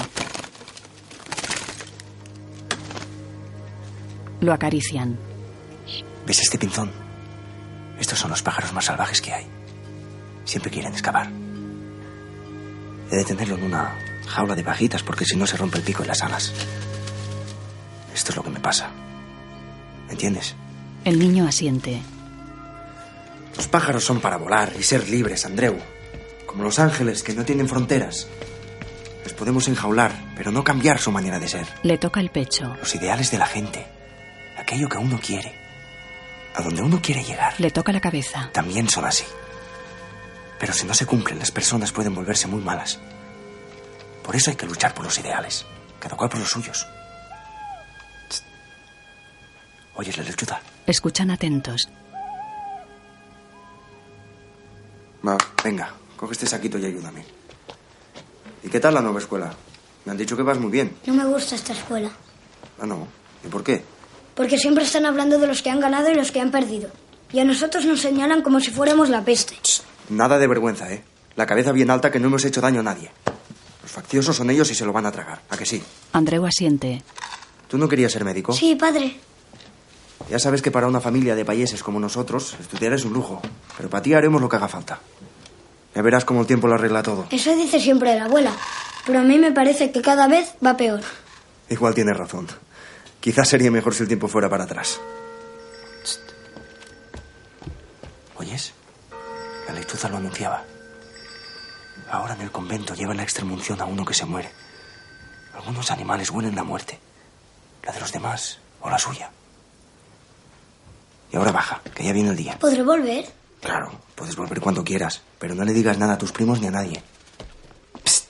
Lo acarician. ¿Ves este pinzón? Estos son los pájaros más salvajes que hay. Siempre quieren escapar. He de tenerlo en una jaula de bajitas porque si no se rompe el pico y las alas. Esto es lo que me pasa. ¿Me entiendes? El niño asiente. Los pájaros son para volar y ser libres, Andreu. Como los ángeles que no tienen fronteras. Les podemos enjaular, pero no cambiar su manera de ser. Le toca el pecho. Los ideales de la gente. Aquello que uno quiere. A donde uno quiere llegar. Le toca la cabeza. También son así. Pero si no se cumplen, las personas pueden volverse muy malas. Por eso hay que luchar por los ideales. Cada cual por los suyos. ¿Oyes la lechuza? Escuchan atentos. Va, venga, coge este saquito y ayúdame. ¿Y qué tal la nueva escuela? Me han dicho que vas muy bien. No me gusta esta escuela. Ah, no. ¿Y por qué? Porque siempre están hablando de los que han ganado y los que han perdido. Y a nosotros nos señalan como si fuéramos la peste. Nada de vergüenza, ¿eh? La cabeza bien alta que no hemos hecho daño a nadie. Los facciosos son ellos y se lo van a tragar. ¿A que sí? Andreu asiente. ¿Tú no querías ser médico? Sí, padre. Ya sabes que para una familia de payeses como nosotros, estudiar es un lujo. Pero para ti haremos lo que haga falta. Ya verás cómo el tiempo lo arregla todo. Eso dice siempre la abuela. Pero a mí me parece que cada vez va peor. Igual tienes razón. Quizás sería mejor si el tiempo fuera para atrás. ¿Oyes? La lechuza lo anunciaba. Ahora en el convento llevan la extremunción a uno que se muere. Algunos animales huelen la muerte. La de los demás o la suya. Y ahora baja, que ya viene el día. ¿Podré volver? Claro, puedes volver cuando quieras, pero no le digas nada a tus primos ni a nadie. Psst.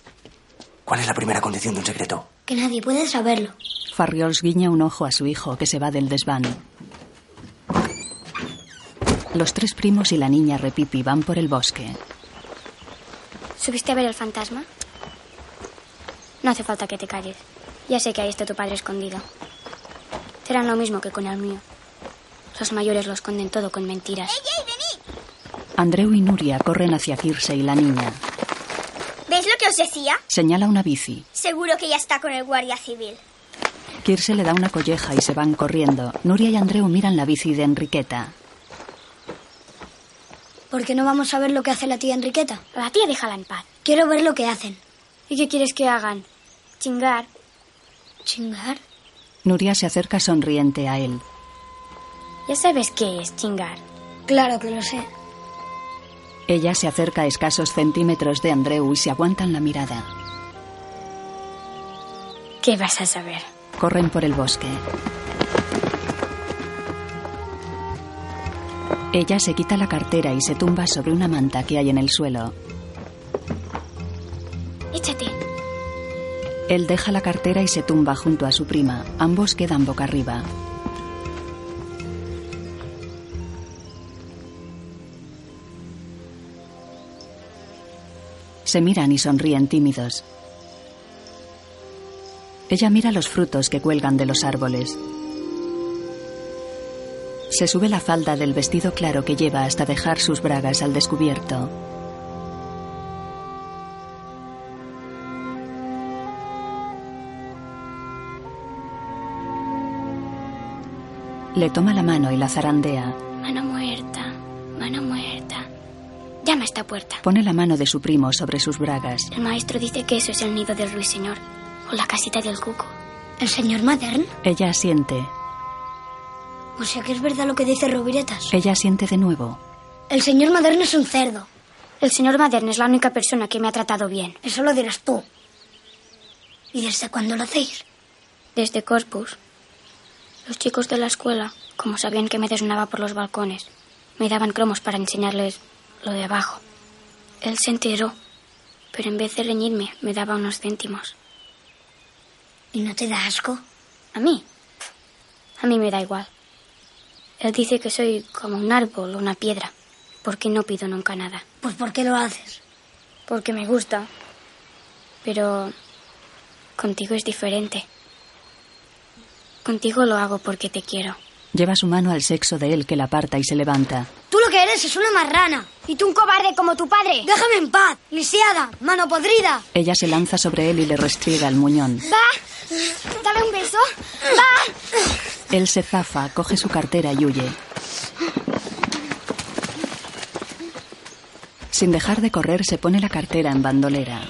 ¿Cuál es la primera condición de un secreto? Que nadie puede saberlo. Farriols guiña un ojo a su hijo que se va del desván. Los tres primos y la niña Repipi van por el bosque. ¿Subiste a ver el fantasma? No hace falta que te calles. Ya sé que ahí está tu padre escondido. Serán lo mismo que con el mío. Los mayores lo esconden todo con mentiras. Andreu y Nuria corren hacia Kirse y la niña. ¿Ves lo que os decía? Señala una bici. Seguro que ya está con el guardia civil. Kirse le da una colleja y se van corriendo. Nuria y Andreu miran la bici de Enriqueta. ¿Por qué no vamos a ver lo que hace la tía Enriqueta? A la tía déjala en paz. Quiero ver lo que hacen. ¿Y qué quieres que hagan? Chingar. ¿Chingar? Nuria se acerca sonriente a él. Ya sabes qué es chingar. Claro que lo sé. Ella se acerca a escasos centímetros de Andreu y se aguantan la mirada. ¿Qué vas a saber? Corren por el bosque. Ella se quita la cartera y se tumba sobre una manta que hay en el suelo. Échate. Él deja la cartera y se tumba junto a su prima. Ambos quedan boca arriba. Se miran y sonríen tímidos. Ella mira los frutos que cuelgan de los árboles. Se sube la falda del vestido claro que lleva hasta dejar sus bragas al descubierto. Le toma la mano y la zarandea. Mano muerta, mano muerta. Llama a esta puerta. Pone la mano de su primo sobre sus bragas. El maestro dice que eso es el nido del ruiseñor o la casita del cuco. ¿El señor Madern? Ella asiente. O sea que es verdad lo que dice Rubiretas. Ella asiente de nuevo. El señor Madern es un cerdo. El señor Madern es la única persona que me ha tratado bien. Eso lo dirás tú. ¿Y desde cuándo lo hacéis? Desde Corpus. Los chicos de la escuela, como sabían que me desnudaba por los balcones, me daban cromos para enseñarles lo de abajo. Él se enteró, pero en vez de reñirme, me daba unos céntimos. ¿Y no te da asco? ¿A mí? A mí me da igual. Él dice que soy como un árbol o una piedra, porque no pido nunca nada. Pues ¿por qué lo haces? Porque me gusta. Pero contigo es diferente. Contigo lo hago porque te quiero. Lleva su mano al sexo de él que la aparta y se levanta. Tú lo que eres es una marrana. Y tú un cobarde como tu padre. Déjame en paz. Lisiada. Mano podrida. Ella se lanza sobre él y le restriega el muñón. Va. Dame un beso. Va. Él se zafa, coge su cartera y huye. Sin dejar de correr, se pone la cartera en bandolera.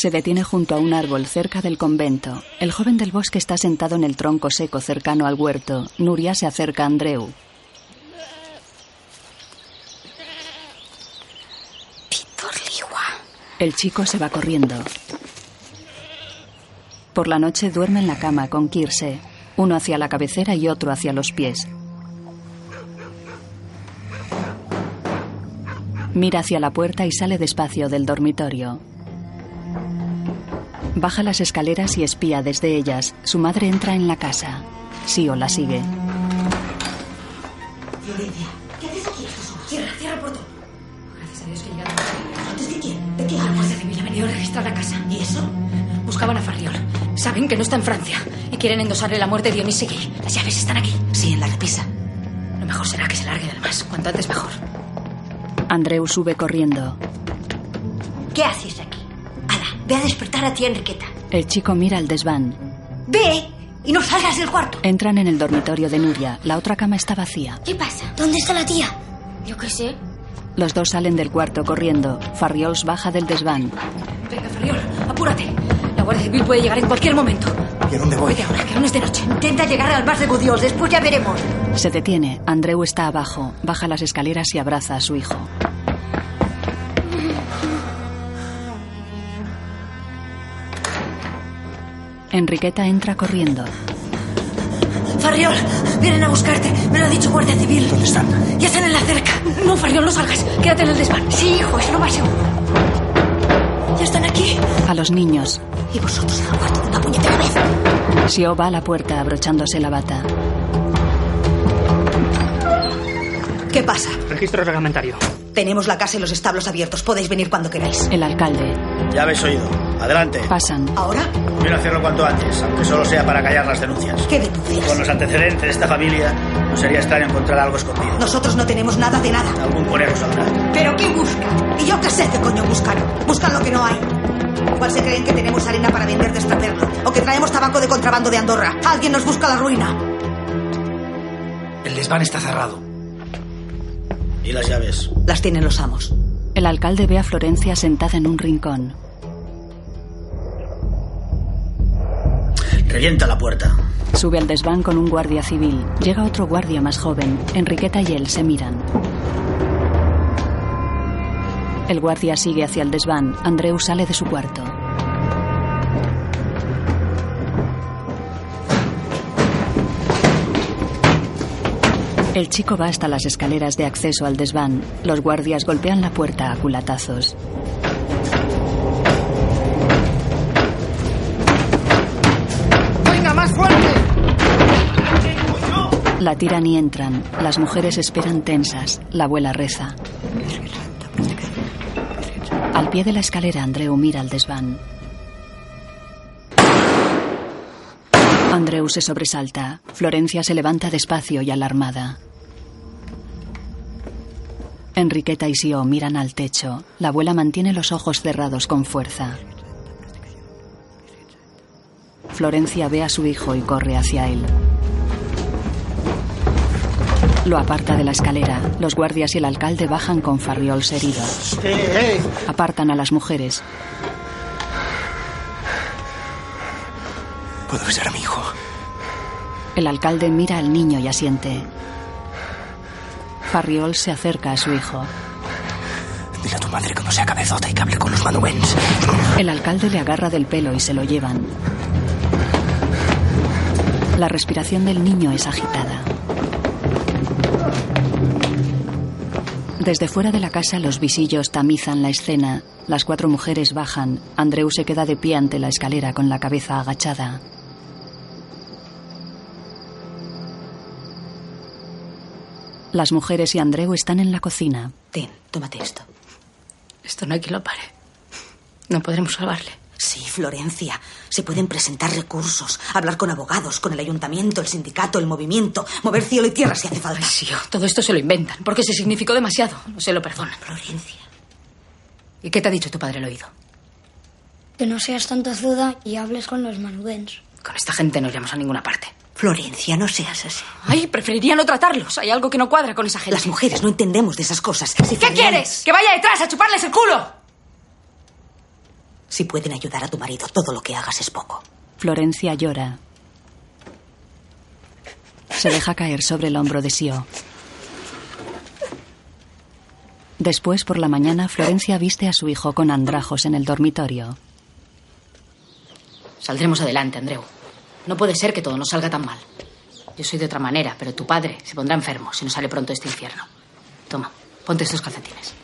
Se detiene junto a un árbol cerca del convento. El joven del bosque está sentado en el tronco seco cercano al huerto. Nuria se acerca a Andreu. El chico se va corriendo. Por la noche duerme en la cama con Kirse, uno hacia la cabecera y otro hacia los pies. Mira hacia la puerta y sale despacio del dormitorio. Baja las escaleras y espía desde ellas. Su madre entra en la casa. Sio la sigue. Florencia, ¿qué haces aquí? Cierra, cierra el portón. Gracias a Dios que llegaron. ¿Antes de quién? ¿De qué La hablas? Guardia Civil ha venido a registrar la casa. ¿Y eso? Buscaban a Farriol. Saben que no está en Francia y quieren endosarle la muerte de Seguí. Las llaves están aquí. Sí, en la repisa. Lo mejor será que se largue del más. Cuanto antes mejor. Andreu sube corriendo. ¿Qué haces aquí? Ve a despertar a tía Enriqueta. El chico mira al desván. Ve y no salgas del cuarto. Entran en el dormitorio de Nuria. La otra cama está vacía. ¿Qué pasa? ¿Dónde está la tía? Yo qué sé. Los dos salen del cuarto corriendo. Farriols baja del desván. Venga, Farriol, apúrate. La Guardia Civil puede llegar en cualquier momento. ¿Y a dónde voy? Vete ahora, que aún es de noche. Intenta llegar al bar de Budiols, después ya veremos. Se detiene. Andreu está abajo. Baja las escaleras y abraza a su hijo. Enriqueta entra corriendo. Farriol, vienen a buscarte. Me lo ha dicho Guardia Civil. ¿Dónde están? Ya están en la cerca. No, Farriol, no salgas. Quédate en el desván. Sí, hijo, es lo más seguro. Ya están aquí. A los niños. Y vosotros al cuarto de una puñetera vez. Sio va a la puerta abrochándose la bata. ¿Qué pasa? Registro reglamentario. Tenemos la casa y los establos abiertos. Podéis venir cuando queráis. El alcalde. Ya habéis oído. Adelante. Pasan. ¿Ahora? Quiero hacerlo cuanto antes, aunque solo sea para callar las denuncias. ¿Qué denuncias? Con los antecedentes de esta familia, no sería extraño encontrar algo escondido. Nosotros no tenemos nada de nada. Algún conejo saldrá. ¿Pero qué buscan? ¿Y yo qué sé qué coño buscan? Buscan lo que no hay. Igual se creen que tenemos arena para vender de extraperlo. O que traemos tabaco de contrabando de Andorra. Alguien nos busca la ruina. El desván está cerrado. ¿Y las llaves? Las tienen los amos. El alcalde ve a Florencia sentada en un rincón. Revienta la puerta. Sube al desván con un guardia civil. Llega otro guardia más joven. Enriqueta y él se miran. El guardia sigue hacia el desván. Andreu sale de su cuarto. El chico va hasta las escaleras de acceso al desván. Los guardias golpean la puerta a culatazos. La tiran y entran. Las mujeres esperan tensas. La abuela reza. Al pie de la escalera, Andreu mira al desván. Andreu se sobresalta. Florencia se levanta despacio y alarmada. Enriqueta y Sio miran al techo. La abuela mantiene los ojos cerrados con fuerza. Florencia ve a su hijo y corre hacia él. Lo aparta de la escalera. Los guardias y el alcalde bajan con Farriols herido. Apartan a las mujeres. Puedo besar a mi hijo. El alcalde mira al niño y asiente. Farriol se acerca a su hijo. Dile a tu madre que no sea cabezota y que hable con los manuens. El alcalde le agarra del pelo y se lo llevan. La respiración del niño es agitada. Desde fuera de la casa los visillos tamizan la escena. Las cuatro mujeres bajan. Andreu se queda de pie ante la escalera con la cabeza agachada. Las mujeres y Andreu están en la cocina. Ten, tómate esto. Esto no hay quien lo pare. No podremos salvarle. Sí, Florencia. Se pueden presentar recursos, hablar con abogados, con el ayuntamiento, el sindicato, el movimiento, mover cielo y tierra si hace falta. Sí, todo esto se lo inventan, porque se significó demasiado. No se lo perdonan. Florencia. ¿Y qué te ha dicho tu padre al oído? Que no seas tanto zuda y hables con los manudens. Con esta gente no iremos a ninguna parte. Florencia, no seas así. Ay, preferiría no tratarlos. Hay algo que no cuadra con esa gente. Las mujeres no entendemos de esas cosas. Si ¿Qué quieres? ¿Que vaya detrás a chuparles el culo? Si pueden ayudar a tu marido, todo lo que hagas es poco. Florencia llora. Se deja caer sobre el hombro de Sio. Después, por la mañana, Florencia viste a su hijo con andrajos en el dormitorio. Saldremos adelante, Andreu. No puede ser que todo nos salga tan mal. Yo soy de otra manera, pero tu padre se pondrá enfermo si no sale pronto de este infierno. Toma, ponte estos calcetines.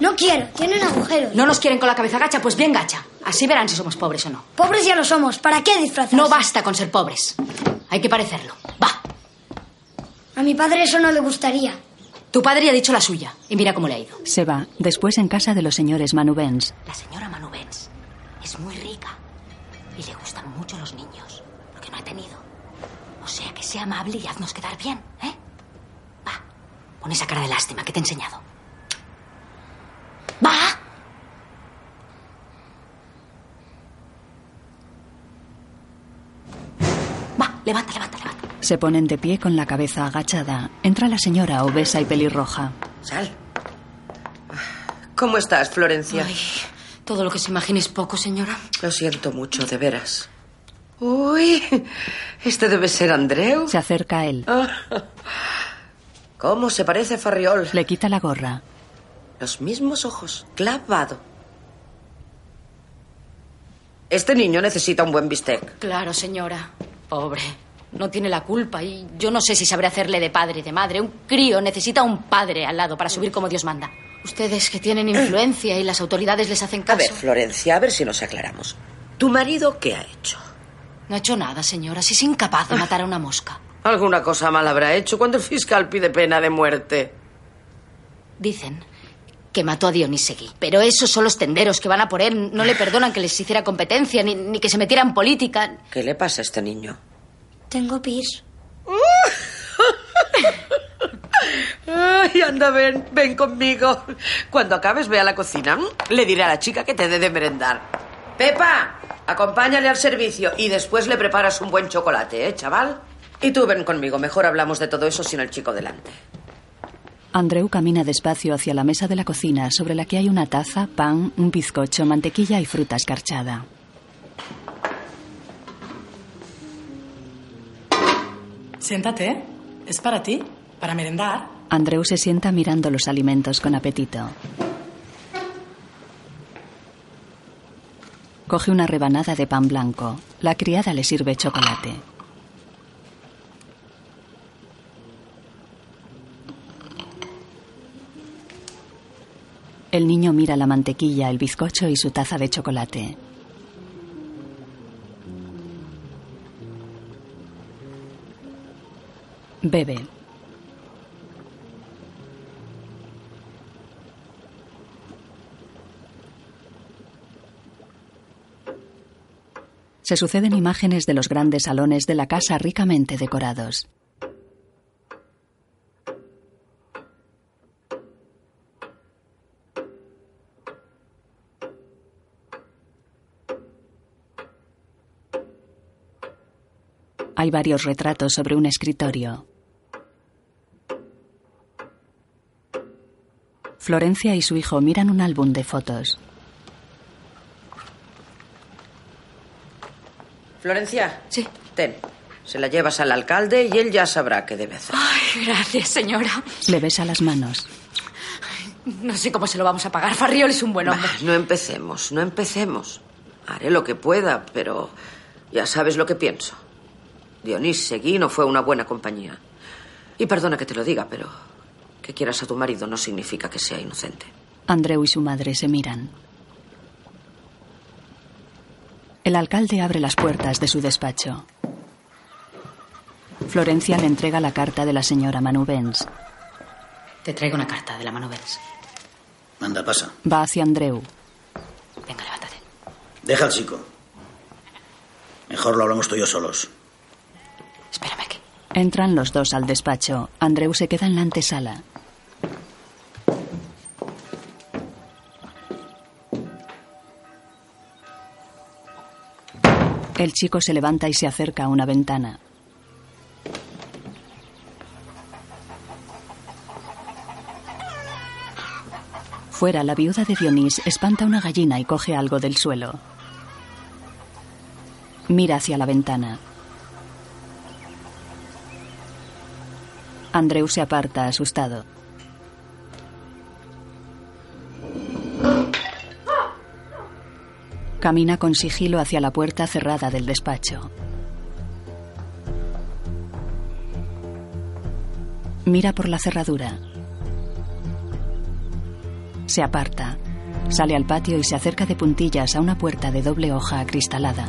No quiero, tienen agujeros. ¿No nos quieren con la cabeza gacha? Pues bien gacha. Así verán si somos pobres o no. Pobres ya lo somos, ¿para qué disfrazarse? No basta con ser pobres. Hay que parecerlo. Va. A mi padre eso no le gustaría. Tu padre ya ha dicho la suya. Y mira cómo le ha ido. Se va. Después, en casa de los señores Manubens. La señora Manubens es muy rica y le gustan mucho los niños, porque no ha tenido. O sea que sea amable y haznos quedar bien, ¿eh? Va, pon esa cara de lástima que te he enseñado. Va. Va, levanta, levanta, levanta. Se ponen de pie con la cabeza agachada. Entra la señora obesa y pelirroja. Sal. ¿Cómo estás, Florencia? Ay, todo lo que se imagine es poco, señora. Lo siento mucho, de veras. Uy, este debe ser Andreu. Se acerca a él. ¿Cómo se parece a Farriol? Le quita la gorra. Los mismos ojos, clavado. Este niño necesita un buen bistec. Claro, señora. Pobre. No tiene la culpa y yo no sé si sabré hacerle de padre, de madre. Un crío necesita un padre al lado para subir como Dios manda. Ustedes que tienen influencia y las autoridades les hacen A caso. ver, Florencia, a ver si nos aclaramos. ¿Tu marido qué ha hecho? No ha hecho nada, señora. Si es incapaz de matar a una mosca. Alguna cosa mal habrá hecho cuando el fiscal pide pena de muerte. Dicen que mató a Dionís Pero esos son los tenderos que van a por él. No le perdonan que les hiciera competencia ni, ni que se metiera en política. ¿Qué le pasa a este niño? Tengo pis. Ay, anda, ven, ven conmigo. Cuando acabes, ve a la cocina. Le diré a la chica que te dé de merendar. Pepa, acompáñale al servicio y después le preparas un buen chocolate, ¿eh, chaval? Y tú ven conmigo, mejor hablamos de todo eso sin el chico delante. Andreu camina despacio hacia la mesa de la cocina, sobre la que hay una taza, pan, un bizcocho, mantequilla y fruta escarchada. Siéntate. Es para ti, para merendar. Andreu se sienta mirando los alimentos con apetito. Coge una rebanada de pan blanco. La criada le sirve chocolate. El niño mira la mantequilla, el bizcocho y su taza de chocolate. Bebe. Se suceden imágenes de los grandes salones de la casa ricamente decorados. Hay varios retratos sobre un escritorio. Florencia y su hijo miran un álbum de fotos. Florencia. Sí. Ten. Se la llevas al alcalde y él ya sabrá qué debe hacer. Ay, gracias, señora. Le besa las manos. No sé cómo se lo vamos a pagar. Farriol es un buen hombre. Bah, no empecemos, no empecemos. Haré lo que pueda, pero ya sabes lo que pienso. Dionís Seguí no fue una buena compañía. Y perdona que te lo diga, pero que quieras a tu marido no significa que sea inocente. Andreu y su madre se miran. El alcalde abre las puertas de su despacho. Florencia le entrega la carta de la señora Manubens. Te traigo una carta de la Manubens. Manda, pasa. Va hacia Andreu. Venga, levántate. Deja al chico. Mejor lo hablamos tú y yo solos. Espérame aquí. Entran los dos al despacho. Andreu se queda en la antesala. El chico se levanta y se acerca a una ventana. Fuera, la viuda de Dionís espanta una gallina y coge algo del suelo. Mira hacia la ventana. Andreu se aparta, asustado. Camina con sigilo hacia la puerta cerrada del despacho. Mira por la cerradura. Se aparta. Sale al patio y se acerca de puntillas a una puerta de doble hoja acristalada.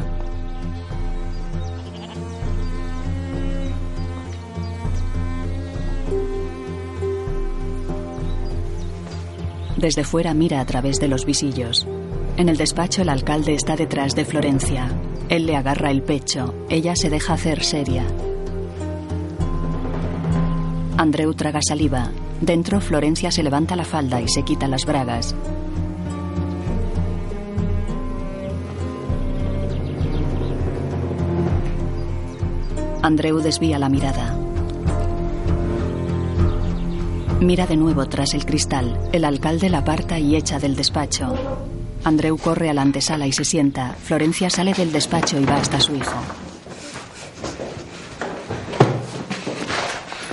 Desde fuera mira a través de los visillos. En el despacho el alcalde está detrás de Florencia. Él le agarra el pecho. Ella se deja hacer seria. Andreu traga saliva. Dentro Florencia se levanta la falda y se quita las bragas. Andreu desvía la mirada. Mira de nuevo tras el cristal. El alcalde la aparta y echa del despacho. Andreu corre a la antesala y se sienta. Florencia sale del despacho y va hasta su hijo.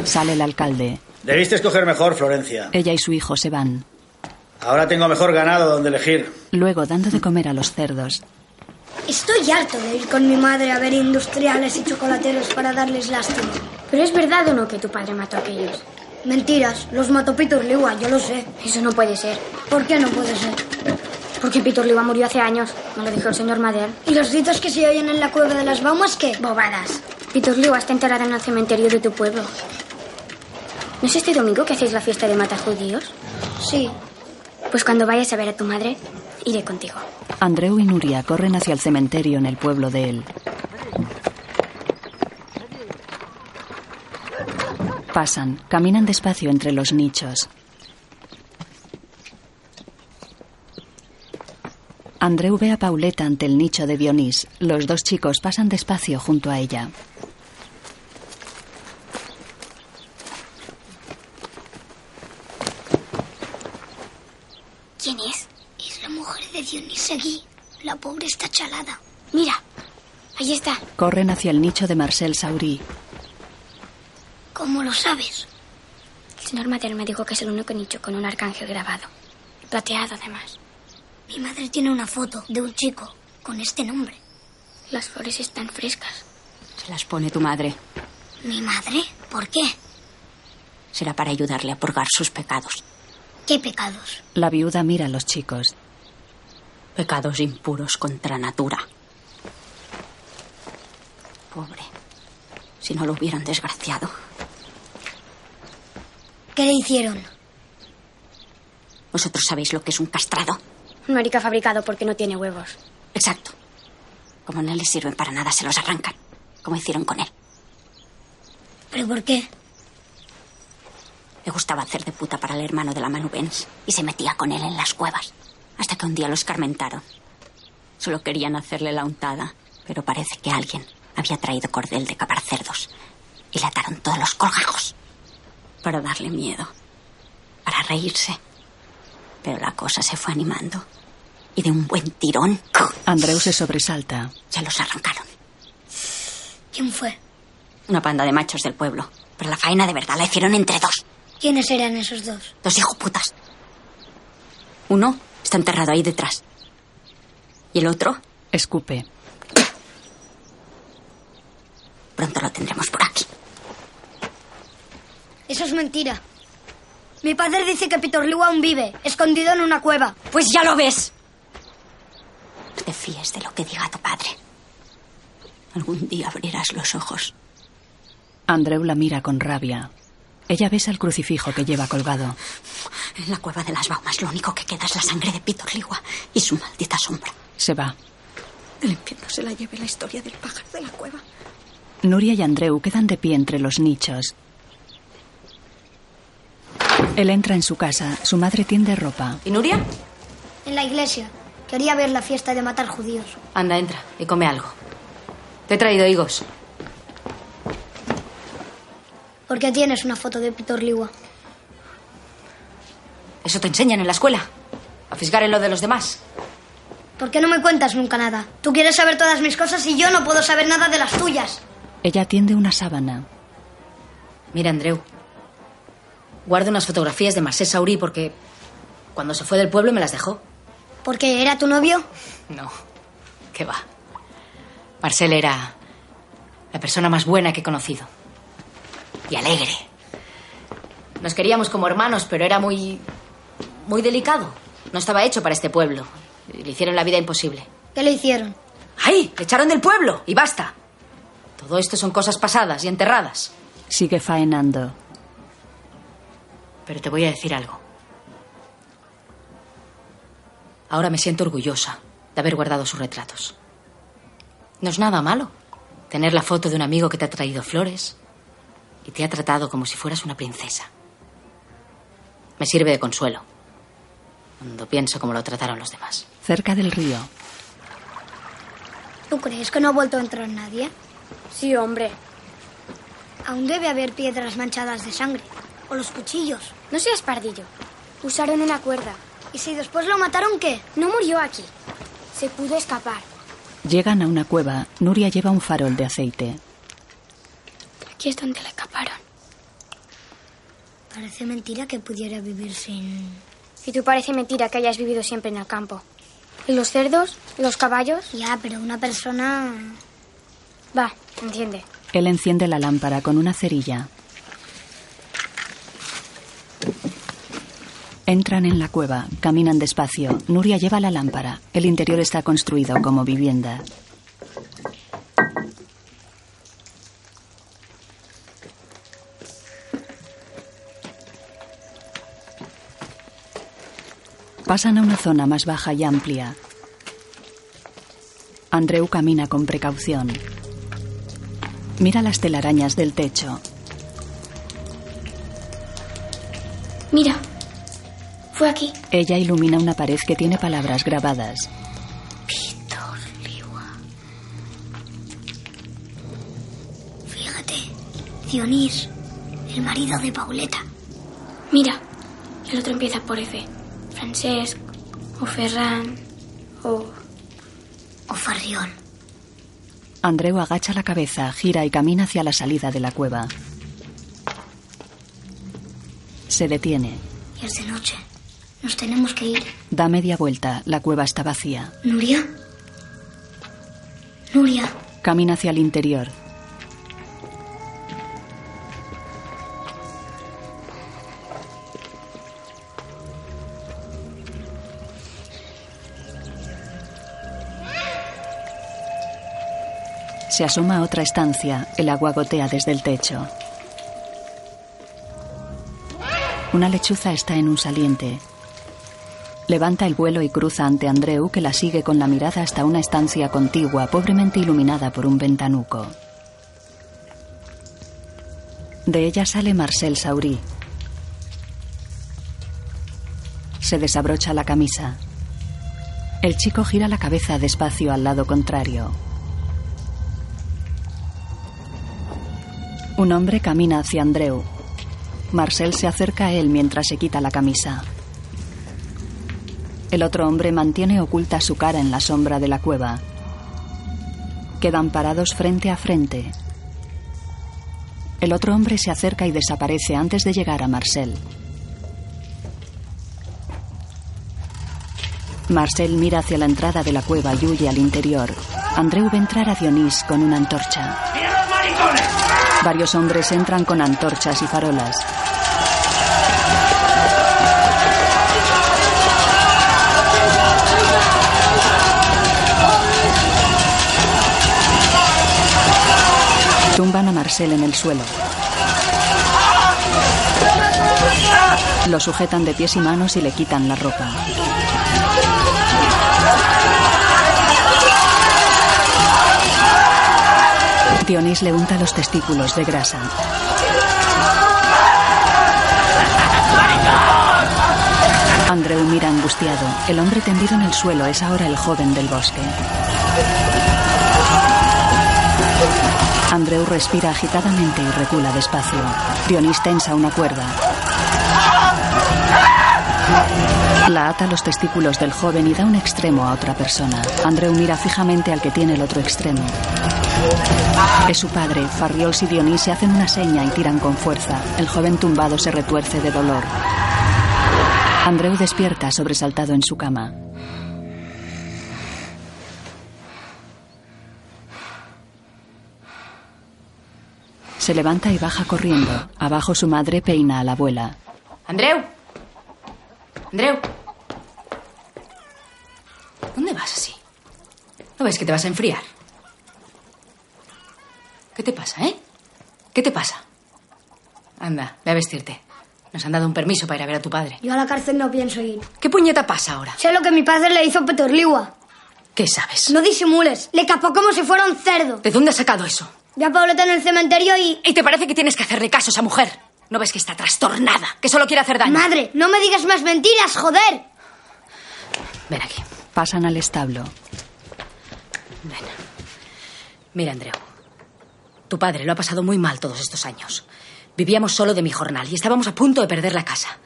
Sale el alcalde. Debiste escoger mejor, Florencia. Ella y su hijo se van. Ahora tengo mejor ganado donde elegir. Luego, dando de comer a los cerdos. Estoy harto de ir con mi madre a ver industriales y chocolateros para darles lástima. Pero es verdad o no que tu padre mató a aquellos. Mentiras, los mató Peter Liwa, yo lo sé. Eso no puede ser. ¿Por qué no puede ser? Porque Peter Liwa murió hace años. Me lo dijo el señor Mader. ¿Y los gritos que se oyen en la cueva de las baumas qué? Bobadas. Peter Liwa está enterrado en el cementerio de tu pueblo. ¿No es este domingo que hacéis la fiesta de matajudíos? Sí. Pues cuando vayas a ver a tu madre, iré contigo. Andreu y Nuria corren hacia el cementerio en el pueblo de él. Pasan, caminan despacio entre los nichos. Andreu ve a Pauleta ante el nicho de Dionís. Los dos chicos pasan despacio junto a ella. ¿Quién es? Es la mujer de Dionís Seguí. La pobre está chalada. Mira, ahí está. Corren hacia el nicho de Marcel Saurí. Lo sabes? El señor Mateo me dijo que es el único nicho con un arcángel grabado. Plateado, además. Mi madre tiene una foto de un chico con este nombre. Las flores están frescas. Se las pone tu madre. ¿Mi madre? ¿Por qué? Será para ayudarle a purgar sus pecados. ¿Qué pecados? La viuda mira a los chicos. Pecados impuros contra natura. Pobre. Si no lo hubieran desgraciado. ¿Qué le hicieron? ¿Vosotros sabéis lo que es un castrado? Un marica fabricado porque no tiene huevos. Exacto. Como no les sirven para nada, se los arrancan. Como hicieron con él. ¿Pero por qué? Le gustaba hacer de puta para el hermano de la Manu Benz y se metía con él en las cuevas. Hasta que un día lo escarmentaron. Solo querían hacerle la untada, pero parece que alguien había traído cordel de capar cerdos y le ataron todos los colgajos para darle miedo, para reírse. Pero la cosa se fue animando y de un buen tirón Andreu se sobresalta. se los arrancaron. ¿Quién fue? Una panda de machos del pueblo. Pero la faena de verdad la hicieron entre dos. ¿Quiénes eran esos dos? Dos hijoputas. Uno está enterrado ahí detrás. Y el otro Escupe. pronto lo tendremos por aquí. Eso es mentira. Mi padre dice que Peter Liu aún vive, escondido en una cueva. Pues ya lo ves. No te fíes de lo que diga tu padre. Algún día abrirás los ojos. Andreu la mira con rabia. Ella besa el crucifijo que lleva colgado. En la cueva de las Baumas lo único que queda es la sangre de Peter Ligua y su maldita sombra. Se va. El infierno se la lleve la historia del pájaro de la cueva. Nuria y Andreu quedan de pie entre los nichos. Él entra en su casa. Su madre tiende ropa. ¿Y Nuria? En la iglesia. Quería ver la fiesta de matar judíos. Anda, entra y come algo. Te he traído higos. ¿Por qué tienes una foto de Peter Liwa? Eso te enseñan en la escuela. A fisgar en lo de los demás. ¿Por qué no me cuentas nunca nada? Tú quieres saber todas mis cosas y yo no puedo saber nada de las tuyas. Ella tiende una sábana. Mira, Andreu. Guardo unas fotografías de Marcel Saurí porque cuando se fue del pueblo me las dejó. ¿Porque era tu novio? No. ¿Qué va? Marcel era la persona más buena que he conocido. Y alegre. Nos queríamos como hermanos, pero era muy. muy delicado. No estaba hecho para este pueblo. Le hicieron la vida imposible. ¿Qué le hicieron? ¡Ay! Le echaron del pueblo y basta. Todo esto son cosas pasadas y enterradas. Sigue faenando. Pero te voy a decir algo. Ahora me siento orgullosa de haber guardado sus retratos. No es nada malo tener la foto de un amigo que te ha traído flores y te ha tratado como si fueras una princesa. Me sirve de consuelo cuando pienso cómo lo trataron los demás. Cerca del río. ¿Tú crees que no ha vuelto a entrar nadie? Sí, hombre. Aún debe haber piedras manchadas de sangre. O los cuchillos. No seas pardillo. Usaron una cuerda. ¿Y si después lo mataron qué? No murió aquí. Se pudo escapar. Llegan a una cueva. Nuria lleva un farol de aceite. Aquí es donde le escaparon. Parece mentira que pudiera vivir sin... Y tú parece mentira que hayas vivido siempre en el campo. ¿Y los cerdos? ¿Los caballos? Ya, pero una persona... Va, entiende. Él enciende la lámpara con una cerilla. Entran en la cueva, caminan despacio. Nuria lleva la lámpara. El interior está construido como vivienda. Pasan a una zona más baja y amplia. Andreu camina con precaución. Mira las telarañas del techo. Mira. Fue aquí. Ella ilumina una pared que tiene palabras grabadas. Fíjate. Dionís, el marido de Pauleta. Mira. El otro empieza por F. Francesc. O Ferran. O. O Farrión. Andreu agacha la cabeza, gira y camina hacia la salida de la cueva. Se detiene. Ya es de noche. Nos tenemos que ir. Da media vuelta. La cueva está vacía. ¿Nuria? Nuria. Camina hacia el interior. Se asoma a otra estancia. El agua gotea desde el techo. Una lechuza está en un saliente. Levanta el vuelo y cruza ante Andreu, que la sigue con la mirada hasta una estancia contigua, pobremente iluminada por un ventanuco. De ella sale Marcel Saurí. Se desabrocha la camisa. El chico gira la cabeza despacio al lado contrario. Un hombre camina hacia Andreu. Marcel se acerca a él mientras se quita la camisa. El otro hombre mantiene oculta su cara en la sombra de la cueva. Quedan parados frente a frente. El otro hombre se acerca y desaparece antes de llegar a Marcel. Marcel mira hacia la entrada de la cueva y huye al interior. Andreu ve entrar a Dionís con una antorcha. Varios hombres entran con antorchas y farolas. Tumban a Marcel en el suelo. Lo sujetan de pies y manos y le quitan la ropa. Dionís le unta los testículos de grasa. Andreu mira angustiado. El hombre tendido en el suelo es ahora el joven del bosque. Andreu respira agitadamente y recula despacio. Dionís tensa una cuerda. La ata los testículos del joven y da un extremo a otra persona. Andreu mira fijamente al que tiene el otro extremo. Es su padre. Farriols y Dionís se hacen una seña y tiran con fuerza. El joven tumbado se retuerce de dolor. Andreu despierta sobresaltado en su cama. Se levanta y baja corriendo. Abajo su madre peina a la abuela. Andreu. Andreu. ¿Dónde vas así? ¿No ves que te vas a enfriar? ¿Qué te pasa, eh? ¿Qué te pasa? Anda, ve a vestirte. Nos han dado un permiso para ir a ver a tu padre. Yo a la cárcel no pienso ir. ¿Qué puñeta pasa ahora? Sé lo que mi padre le hizo a Petorligua. ¿Qué sabes? No disimules. Le capó como si fuera un cerdo. ¿De dónde has sacado eso? Vi a Pauleta en el cementerio y... ¿Y te parece que tienes que hacerle caso a esa mujer? ¿No ves que está trastornada? Que solo quiere hacer daño. Madre, no me digas más mentiras, joder. Ven aquí. Pasan al establo. Ven. Mira, Andreu. Tu padre lo ha pasado muy mal todos estos años. Vivíamos solo de mi jornal y estábamos a punto de perder la casa.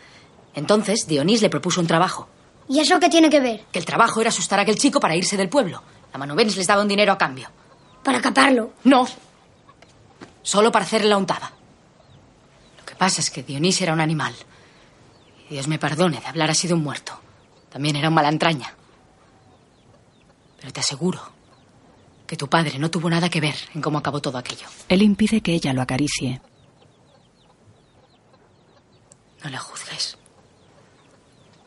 Entonces, Dionís le propuso un trabajo. ¿Y eso qué tiene que ver? Que el trabajo era asustar a aquel chico para irse del pueblo. La Manovens les daba un dinero a cambio. Para caparlo. No. Solo para hacerle la untada. Lo que pasa es que Dionís era un animal. Y Dios me perdone de hablar así de un muerto. También era un malantraña. Pero te aseguro que tu padre no tuvo nada que ver en cómo acabó todo aquello. Él impide que ella lo acaricie. No le juzgues.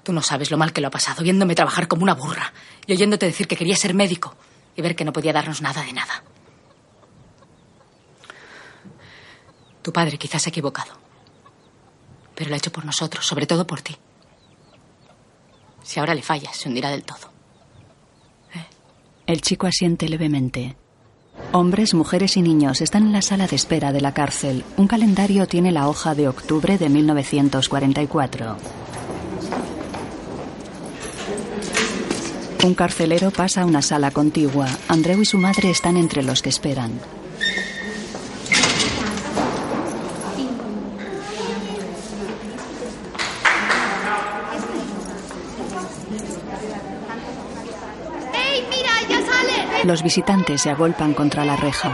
Tú no sabes lo mal que lo ha pasado viéndome trabajar como una burra y oyéndote decir que quería ser médico y ver que no podía darnos nada de nada. Tu padre quizás se ha equivocado, pero lo ha hecho por nosotros, sobre todo por ti. Si ahora le fallas, se hundirá del todo. El chico asiente levemente. Hombres, mujeres y niños están en la sala de espera de la cárcel. Un calendario tiene la hoja de octubre de 1944. Un carcelero pasa a una sala contigua. Andreu y su madre están entre los que esperan. ¡Ey, mira, ya sale! Los visitantes se agolpan contra la reja.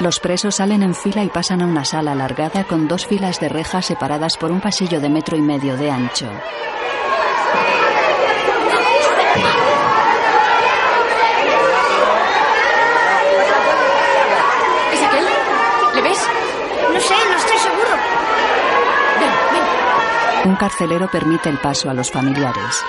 Los presos salen en fila y pasan a una sala alargada con dos filas de rejas separadas por un pasillo de metro y medio de ancho. ¿Es aquel? ¿Le ves? No sé, no estoy seguro. Ven, ven. Un carcelero permite el paso a los familiares.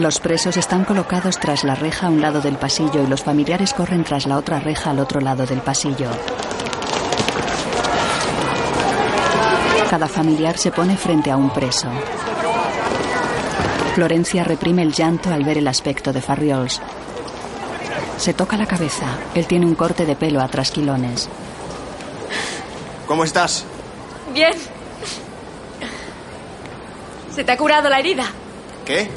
Los presos están colocados tras la reja a un lado del pasillo y los familiares corren tras la otra reja al otro lado del pasillo. Cada familiar se pone frente a un preso. Florencia reprime el llanto al ver el aspecto de Farriols. Se toca la cabeza. Él tiene un corte de pelo a trasquilones. ¿Cómo estás? Bien. ¿Se te ha curado la herida? ¿Qué?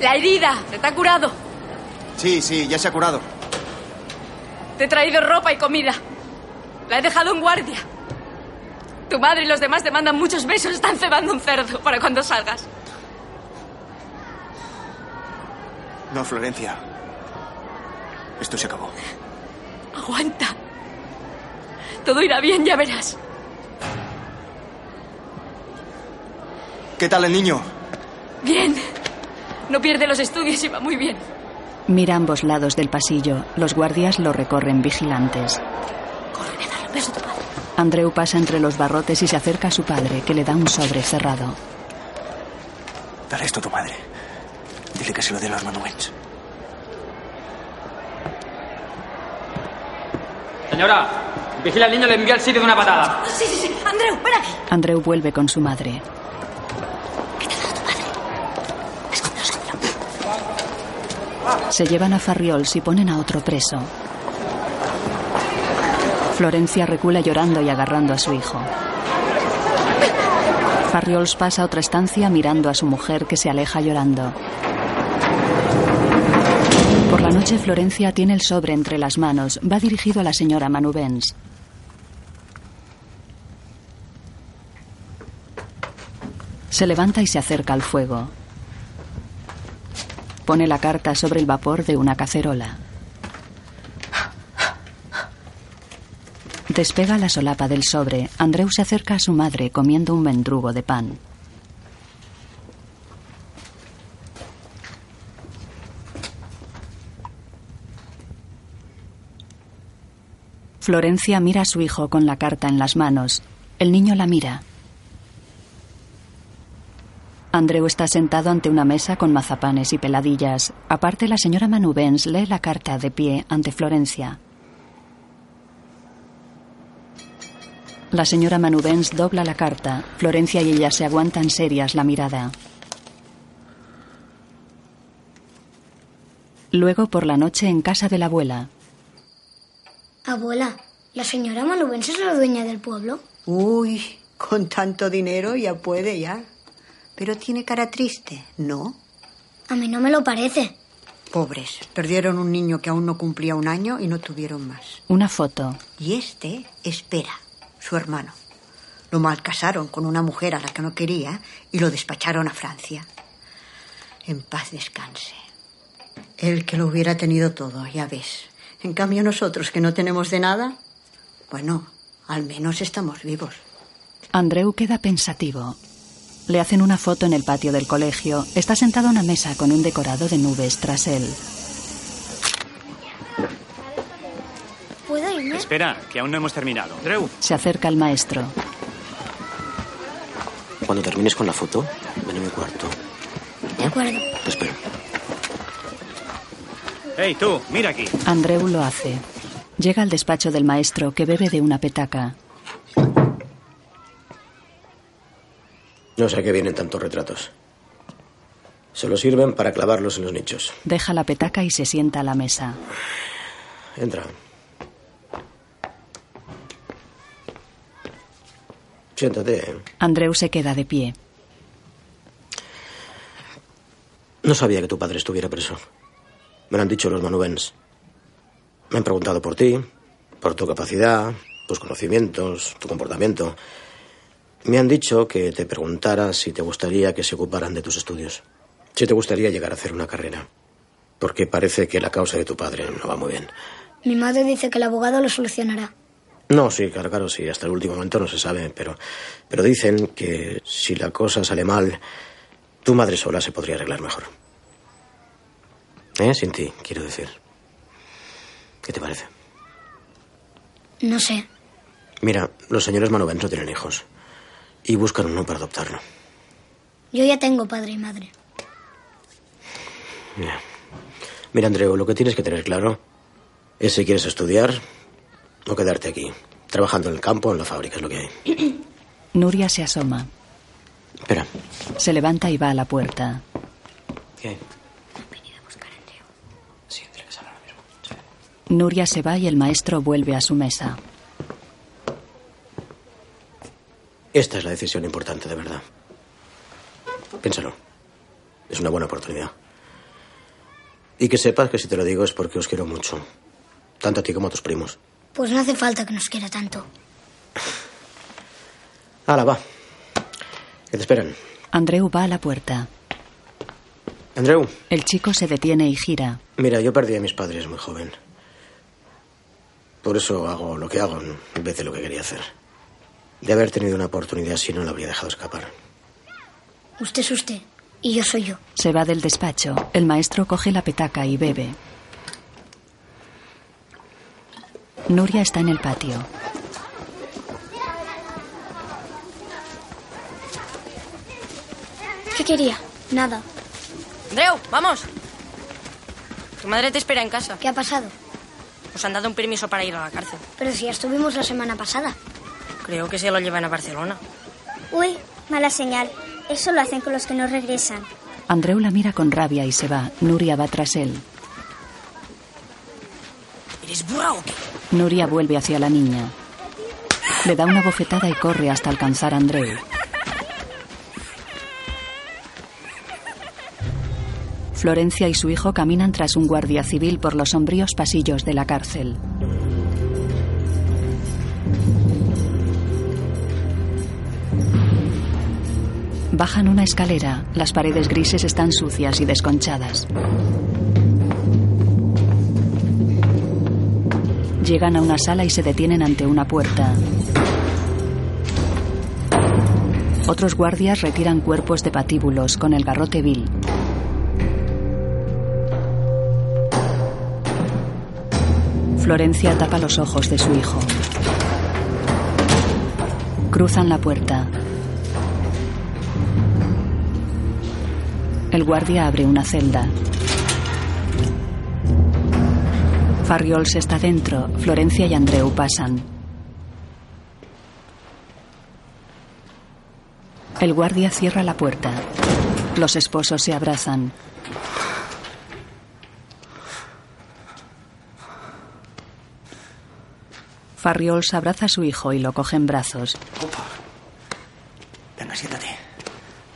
La herida, se te ha curado. Sí, sí, ya se ha curado. Te he traído ropa y comida. La he dejado en guardia. Tu madre y los demás te mandan muchos besos. Están cebando un cerdo para cuando salgas. No, Florencia. Esto se acabó. Aguanta. Todo irá bien, ya verás. ¿Qué tal el niño? Bien. No pierde los estudios y va muy bien. Mira ambos lados del pasillo. Los guardias lo recorren vigilantes. Beso a tu padre. Andreu pasa entre los barrotes y se acerca a su padre, que le da un sobre cerrado. Dale esto a tu madre. Dile que se lo dé a los Manuens. Señora, vigila al niño, le envía al sitio de una patada. Sí, sí, sí. Andreu, ven aquí. Andreu vuelve con su madre. Se llevan a Farriols y ponen a otro preso. Florencia recula llorando y agarrando a su hijo. Farriols pasa a otra estancia mirando a su mujer que se aleja llorando. Por la noche Florencia tiene el sobre entre las manos. Va dirigido a la señora Manubens. Se levanta y se acerca al fuego. Pone la carta sobre el vapor de una cacerola. Despega la solapa del sobre. Andreu se acerca a su madre comiendo un mendrugo de pan. Florencia mira a su hijo con la carta en las manos. El niño la mira. Andreu está sentado ante una mesa con mazapanes y peladillas. Aparte, la señora Manubens lee la carta de pie ante Florencia. La señora Manubens dobla la carta. Florencia y ella se aguantan serias la mirada. Luego, por la noche, en casa de la abuela. Abuela, ¿la señora Manubens es la dueña del pueblo? Uy, con tanto dinero ya puede ya. Pero tiene cara triste, ¿no? A mí no me lo parece. Pobres, perdieron un niño que aún no cumplía un año y no tuvieron más. Una foto. Y este espera, su hermano. Lo malcasaron con una mujer a la que no quería y lo despacharon a Francia. En paz descanse. Él que lo hubiera tenido todo, ya ves. En cambio nosotros que no tenemos de nada, bueno, al menos estamos vivos. Andreu queda pensativo. Le hacen una foto en el patio del colegio. Está sentado a una mesa con un decorado de nubes tras él. ¿Puedo irme? Espera, que aún no hemos terminado. Drew. Se acerca al maestro. Cuando termines con la foto, ven a mi cuarto. De acuerdo. Te espero. Hey, tú, mira aquí. Andreu lo hace. Llega al despacho del maestro que bebe de una petaca. No sé a qué vienen tantos retratos. Solo sirven para clavarlos en los nichos. Deja la petaca y se sienta a la mesa. Entra. Siéntate. Andreu se queda de pie. No sabía que tu padre estuviera preso. Me lo han dicho los manubens. Me han preguntado por ti, por tu capacidad, tus conocimientos, tu comportamiento. Me han dicho que te preguntara si te gustaría que se ocuparan de tus estudios. Si te gustaría llegar a hacer una carrera. Porque parece que la causa de tu padre no va muy bien. Mi madre dice que el abogado lo solucionará. No, sí, claro, claro, sí. Hasta el último momento no se sabe, pero, pero dicen que si la cosa sale mal, tu madre sola se podría arreglar mejor. ¿Eh? Sin ti, quiero decir. ¿Qué te parece? No sé. Mira, los señores Manovens no tienen hijos. Y buscan uno para adoptarlo. Yo ya tengo padre y madre. Mira, Andreu, lo que tienes que tener claro es si quieres estudiar o quedarte aquí, trabajando en el campo o en la fábrica, es lo que hay. Nuria se asoma. Espera. Se levanta y va a la puerta. ¿Qué? Nuria se va y el maestro vuelve a su mesa. Esta es la decisión importante, de verdad. Piénsalo. Es una buena oportunidad. Y que sepas que si te lo digo es porque os quiero mucho. Tanto a ti como a tus primos. Pues no hace falta que nos quiera tanto. Hala, va. Que te esperan. Andreu va a la puerta. Andreu, El chico se detiene y gira. mira, yo perdí a mis padres muy joven. Por eso hago lo que hago en vez de lo que quería hacer. De haber tenido una oportunidad así no la habría dejado escapar. Usted es usted y yo soy yo. Se va del despacho. El maestro coge la petaca y bebe. Nuria está en el patio. ¿Qué quería? Nada. Andreu, vamos. Tu madre te espera en casa. ¿Qué ha pasado? Nos han dado un permiso para ir a la cárcel. Pero si ya estuvimos la semana pasada. Creo que se lo llevan a Barcelona. Uy, mala señal. Eso lo hacen con los que no regresan. Andreu la mira con rabia y se va. Nuria va tras él. ¿Eres burra o qué? Nuria vuelve hacia la niña. Le da una bofetada y corre hasta alcanzar a Andreu. Florencia y su hijo caminan tras un guardia civil por los sombríos pasillos de la cárcel. Bajan una escalera. Las paredes grises están sucias y desconchadas. Llegan a una sala y se detienen ante una puerta. Otros guardias retiran cuerpos de patíbulos con el garrote vil. Florencia tapa los ojos de su hijo. Cruzan la puerta. El guardia abre una celda. Farriols está dentro. Florencia y Andreu pasan. El guardia cierra la puerta. Los esposos se abrazan. Farriols abraza a su hijo y lo coge en brazos. Venga, siéntate.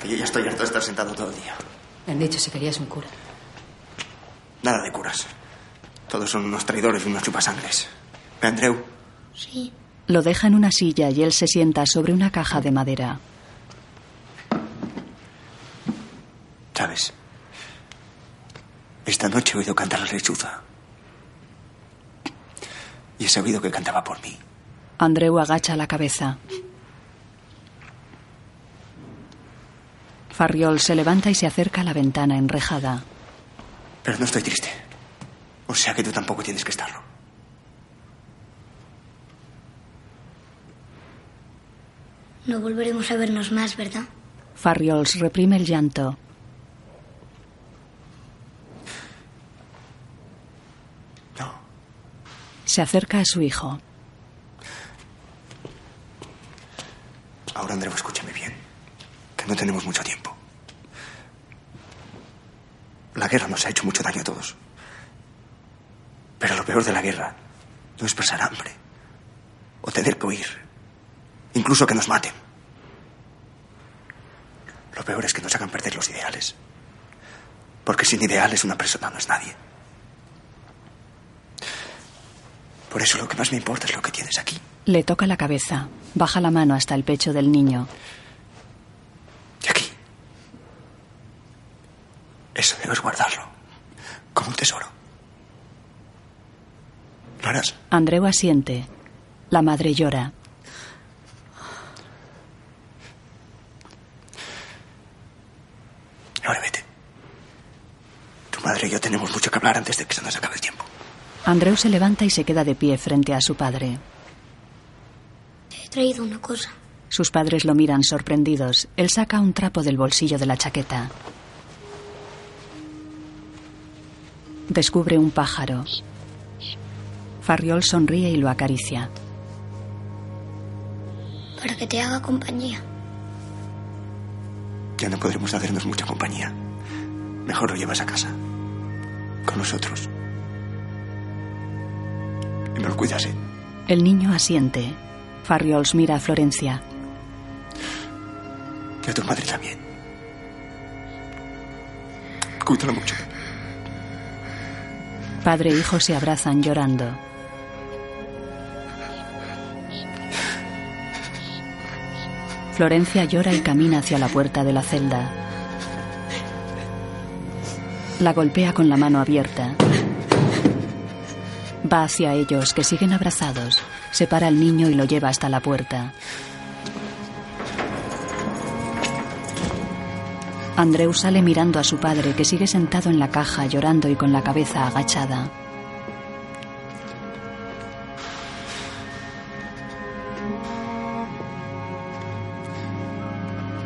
Que yo ya estoy harto de estar sentado todo el día. Me han dicho si querías un cura. Nada de curas. Todos son unos traidores y unos chupasangres. ¿Ve, Andreu? Sí. Lo deja en una silla y él se sienta sobre una caja de madera. ¿Sabes? Esta noche he oído cantar la lechuza. Y he sabido que cantaba por mí. Andreu agacha la cabeza. Farriol se levanta y se acerca a la ventana enrejada. Pero no estoy triste. O sea que tú tampoco tienes que estarlo. No volveremos a vernos más, ¿verdad? Farriols reprime el llanto. Se acerca a su hijo. Ahora, Andreu, escúchame bien. No tenemos mucho tiempo. La guerra nos ha hecho mucho daño a todos. Pero lo peor de la guerra no es pasar hambre. O tener que huir. Incluso que nos maten. Lo peor es que nos hagan perder los ideales. Porque sin ideales una persona no es nadie. Por eso lo que más me importa es lo que tienes aquí. Le toca la cabeza. Baja la mano hasta el pecho del niño. Eso debes guardarlo. Como un tesoro. ¿Lo harás? Andreu asiente. La madre llora. Ahora vete. Tu madre y yo tenemos mucho que hablar antes de que se nos acabe el tiempo. Andreu se levanta y se queda de pie frente a su padre. Te he traído una cosa. Sus padres lo miran sorprendidos. Él saca un trapo del bolsillo de la chaqueta. Descubre un pájaro. Farriol sonríe y lo acaricia. Para que te haga compañía. Ya no podremos hacernos mucha compañía. Mejor lo llevas a casa. Con nosotros. Y lo cuidas, ¿eh? El niño asiente. Farriols mira a Florencia. Y a tu madre también. Cuídala mucho. Padre e hijo se abrazan llorando. Florencia llora y camina hacia la puerta de la celda. La golpea con la mano abierta. Va hacia ellos, que siguen abrazados. Separa al niño y lo lleva hasta la puerta. Andreu sale mirando a su padre, que sigue sentado en la caja, llorando y con la cabeza agachada.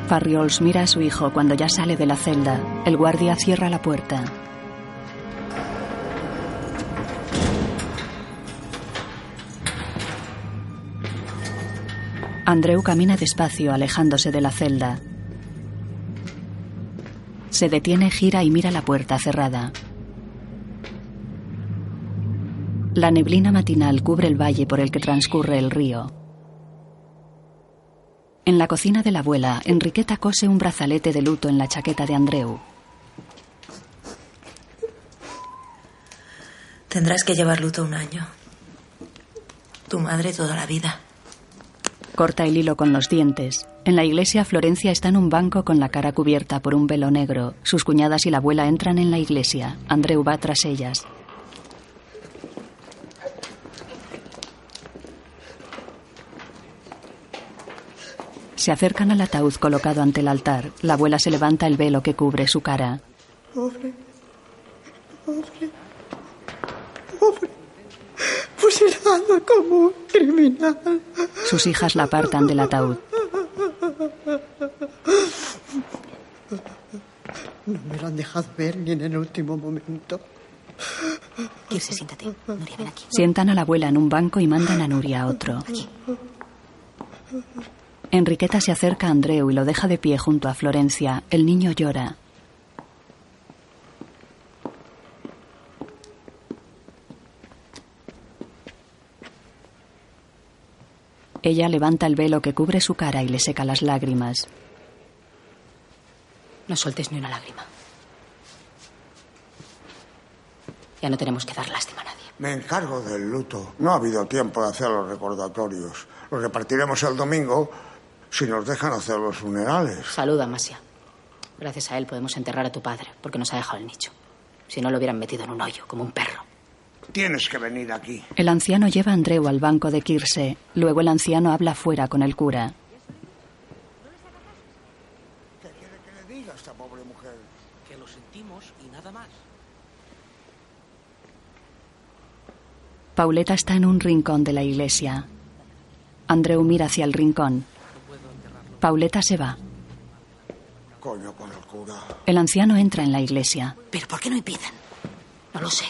Farriols mira a su hijo cuando ya sale de la celda. El guardia cierra la puerta. Andreu camina despacio, alejándose de la celda. Se detiene, gira y mira la puerta cerrada. La neblina matinal cubre el valle por el que transcurre el río. En la cocina de la abuela, Enriqueta cose un brazalete de luto en la chaqueta de Andreu. Tendrás que llevar luto un año. Tu madre toda la vida. Corta el hilo con los dientes. En la iglesia, Florencia está en un banco con la cara cubierta por un velo negro. Sus cuñadas y la abuela entran en la iglesia. Andreu va tras ellas. Se acercan al ataúd colocado ante el altar. La abuela se levanta el velo que cubre su cara. Fusilado como un criminal. Sus hijas la apartan del ataúd. No me lo han dejado ver ni en el último momento. Kirse, siéntate. Nuria, ven aquí. Sientan a la abuela en un banco y mandan a Nuria a otro. Enriqueta se acerca a Andreu y lo deja de pie junto a Florencia. El niño llora. Ella levanta el velo que cubre su cara y le seca las lágrimas. No sueltes ni una lágrima. Ya no tenemos que dar lástima a nadie. Me encargo del luto. No ha habido tiempo de hacer los recordatorios. Los repartiremos el domingo si nos dejan hacer los funerales. Saluda, Masia. Gracias a él podemos enterrar a tu padre, porque nos ha dejado el nicho. Si no lo hubieran metido en un hoyo, como un perro. Tienes que venir aquí. El anciano lleva a Andreu al banco de Kirse. Luego el anciano habla fuera con el cura. ¿Qué quiere que le diga a esta pobre mujer? Que lo sentimos y nada más. Pauleta está en un rincón de la iglesia. Andreu mira hacia el rincón. Pauleta se va. Coño con el cura. El anciano entra en la iglesia. ¿Pero por qué no impiden? No lo sé.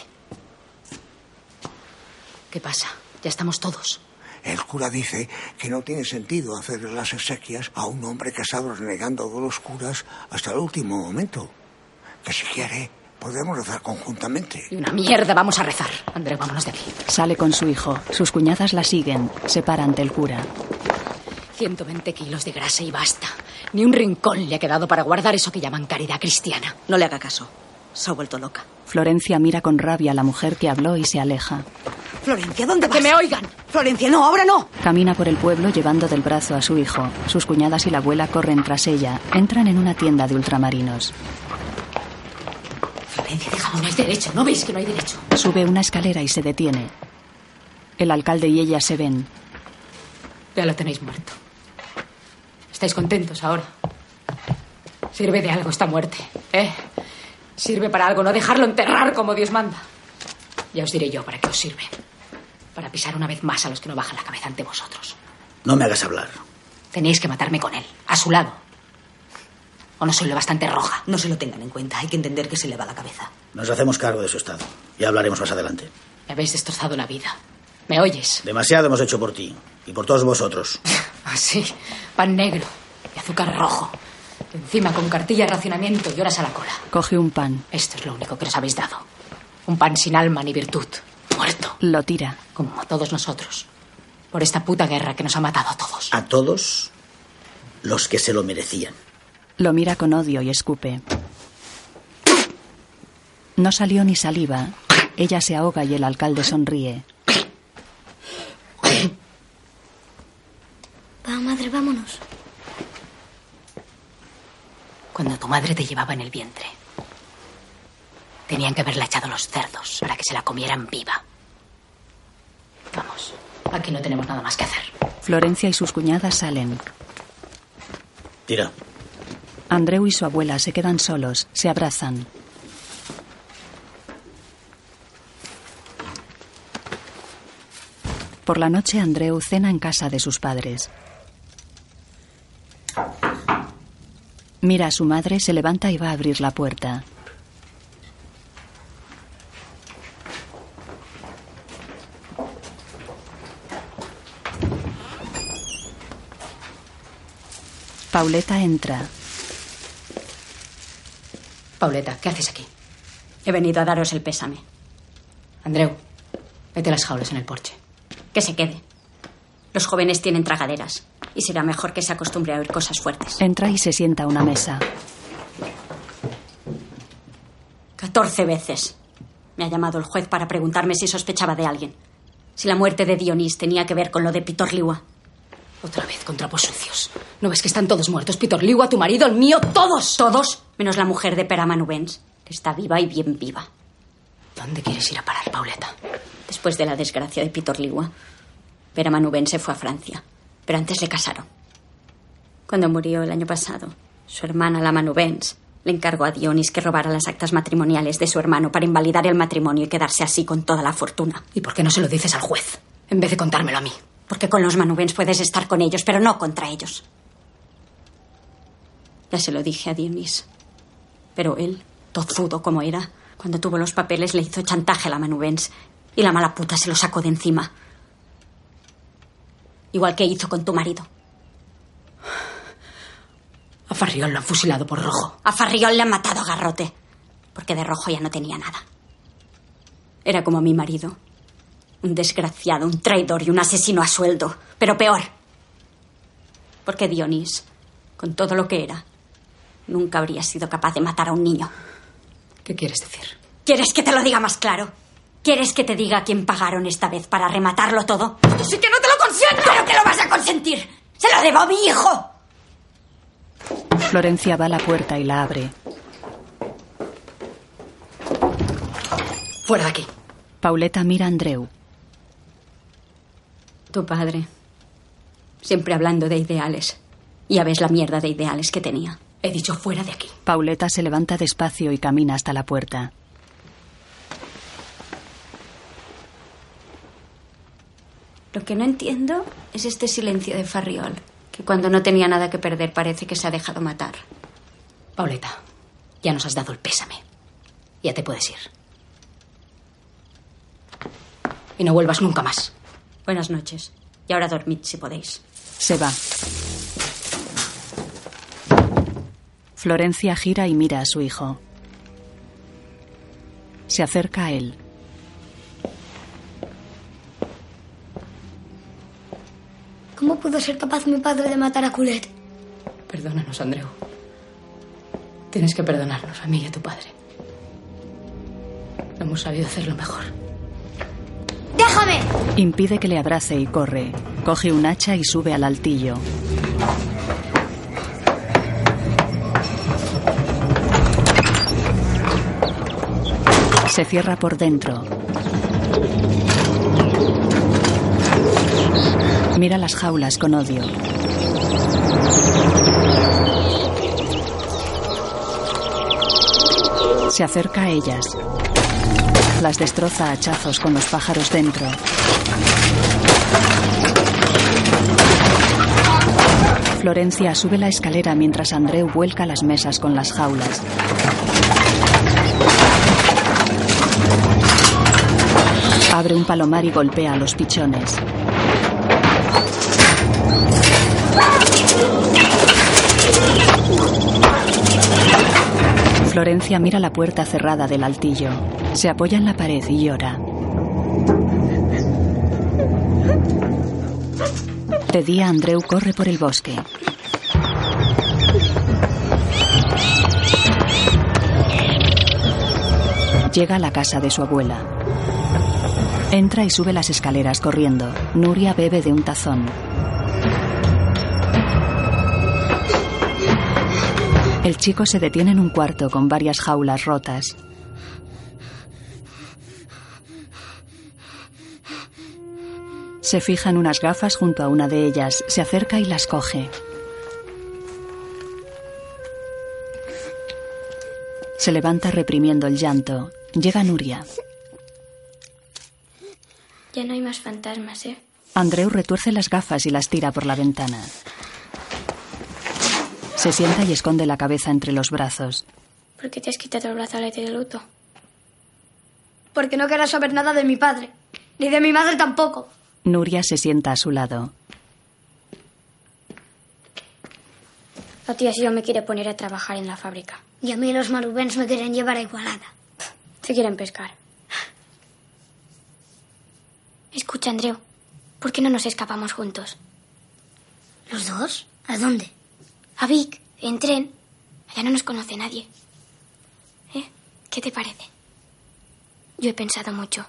¿Qué pasa? Ya estamos todos. El cura dice que no tiene sentido hacer las exequias a un hombre que ha estado renegando de los curas hasta el último momento. Que si quiere, podemos rezar conjuntamente. Y una mierda vamos a rezar. Andreu, vámonos de aquí. Sale con su hijo. Sus cuñadas la siguen. Se para ante el cura. 120 kilos de grasa y basta. Ni un rincón le ha quedado para guardar eso que llaman caridad cristiana. No le haga caso. Se ha vuelto loca. Florencia mira con rabia a la mujer que habló y se aleja. Florencia, ¿dónde vas? ¡Que me oigan! Florencia, no, ahora no. Camina por el pueblo llevando del brazo a su hijo. Sus cuñadas y la abuela corren tras ella. Entran en una tienda de ultramarinos. Florencia, déjalo, no hay derecho. ¿No veis que no hay derecho? Sube una escalera y se detiene. El alcalde y ella se ven. Ya lo tenéis muerto. ¿Estáis contentos ahora? Sirve de algo esta muerte, ¿eh? Sirve para algo, no dejarlo enterrar como Dios manda. Ya os diré yo para qué os sirve. Para pisar una vez más a los que no bajan la cabeza ante vosotros. No me hagas hablar. Tenéis que matarme con él, a su lado. ¿O no soy lo bastante roja? No se lo tengan en cuenta. Hay que entender que se le va la cabeza. Nos hacemos cargo de su estado. Ya hablaremos más adelante. Me habéis destrozado la vida. ¿Me oyes? Demasiado hemos hecho por ti y por todos vosotros. Así. Pan negro y azúcar rojo. Encima con cartilla de racionamiento y horas a la cola. Coge un pan. Esto es lo único que nos habéis dado. Un pan sin alma ni virtud. Muerto. Lo tira. Como a todos nosotros. Por esta puta guerra que nos ha matado a todos. A todos los que se lo merecían. Lo mira con odio y escupe. No salió ni saliva. Ella se ahoga y el alcalde sonríe. Va, madre, vámonos. Cuando tu madre te llevaba en el vientre, tenían que haberla echado los cerdos para que se la comieran viva. Vamos, aquí no tenemos nada más que hacer. Florencia y sus cuñadas salen. Tira. Andreu y su abuela se quedan solos, se abrazan. Por la noche Andreu cena en casa de sus padres. Mira a su madre, se levanta y va a abrir la puerta. Pauleta entra. Pauleta, ¿qué haces aquí? He venido a daros el pésame. Andreu, vete a las jaulas en el porche. Que se quede. Los jóvenes tienen tragaderas y será mejor que se acostumbre a oír cosas fuertes. Entra y se sienta a una mesa. Catorce veces me ha llamado el juez para preguntarme si sospechaba de alguien. Si la muerte de Dionís tenía que ver con lo de Pitor Liwa. Otra vez con trapos sucios. ¿No ves que están todos muertos? Pitor Liwa, tu marido, el mío, todos. Todos, menos la mujer de Peramanubens, que está viva y bien viva. ¿Dónde quieres ir a parar, Pauleta? Después de la desgracia de Pitor Liwa, Peramanubens se fue a Francia, pero antes le casaron. Cuando murió el año pasado, su hermana, la Manubens, le encargó a Dionis que robara las actas matrimoniales de su hermano para invalidar el matrimonio y quedarse así con toda la fortuna. ¿Y por qué no se lo dices al juez? En vez de contármelo a mí. Porque con los Manubens puedes estar con ellos, pero no contra ellos. Ya se lo dije a Dionis. Pero él, tozudo como era, cuando tuvo los papeles le hizo chantaje a la Manubens y la mala puta se lo sacó de encima. Igual que hizo con tu marido. A Farriol lo han fusilado por rojo. A Farriol le han matado a garrote. Porque de rojo ya no tenía nada. Era como mi marido. Un desgraciado, un traidor y un asesino a sueldo. Pero peor. Porque Dionís, con todo lo que era, nunca habría sido capaz de matar a un niño. ¿Qué quieres decir? ¿Quieres que te lo diga más claro? ¿Quieres que te diga a quién pagaron esta vez para rematarlo todo? ¡Esto sí que no te consiento! ¡Claro que lo vas a consentir! ¡Se lo debo a mi hijo! Florencia va a la puerta y la abre. Fuera de aquí. Pauleta mira a Andreu. Tu padre. Siempre hablando de ideales. Ya ves la mierda de ideales que tenía. He dicho fuera de aquí. Pauleta se levanta despacio y camina hasta la puerta. Lo que no entiendo es este silencio de Farriol, que cuando no tenía nada que perder parece que se ha dejado matar. Pauleta, ya nos has dado el pésame. Ya te puedes ir. Y no vuelvas nunca más. Buenas noches. Y ahora dormid si podéis. Se va. Florencia gira y mira a su hijo. Se acerca a él. ¿Cómo pudo ser capaz mi padre de matar a Culet? Perdónanos, Andreu. Tienes que perdonarnos a mí y a tu padre. No hemos sabido hacerlo mejor. ¡Déjame! Impide que le abrace y corre. Coge un hacha y sube al altillo. Se cierra por dentro. Mira las jaulas con odio. Se acerca a ellas. Las destroza a hachazos con los pájaros dentro. Florencia sube la escalera mientras Andreu vuelca las mesas con las jaulas. Abre un palomar y golpea a los pichones. Florencia mira la puerta cerrada del altillo. Se apoya en la pared y llora. De día, Andreu corre por el bosque. Llega a la casa de su abuela. Entra y sube las escaleras corriendo. Nuria bebe de un tazón. El chico se detiene en un cuarto con varias jaulas rotas. Se fija en unas gafas junto a una de ellas, se acerca y las coge. Se levanta reprimiendo el llanto. Llega Nuria. Ya no hay más fantasmas, ¿eh? Andreu retuerce las gafas y las tira por la ventana. Se sienta y esconde la cabeza entre los brazos. ¿Por qué te has quitado el brazalete de luto? Porque no querrás saber nada de mi padre. Ni de mi madre tampoco. Nuria se sienta a su lado. La tía Siro me quiere poner a trabajar en la fábrica. Y a mí los marubens me quieren llevar a Igualada. Se quieren pescar. Escucha, Andreu. ¿Por qué no nos escapamos juntos? ¿Los dos? ¿A dónde? A Vic, en tren. Allá no nos conoce nadie. ¿Eh? ¿Qué te parece? Yo he pensado mucho.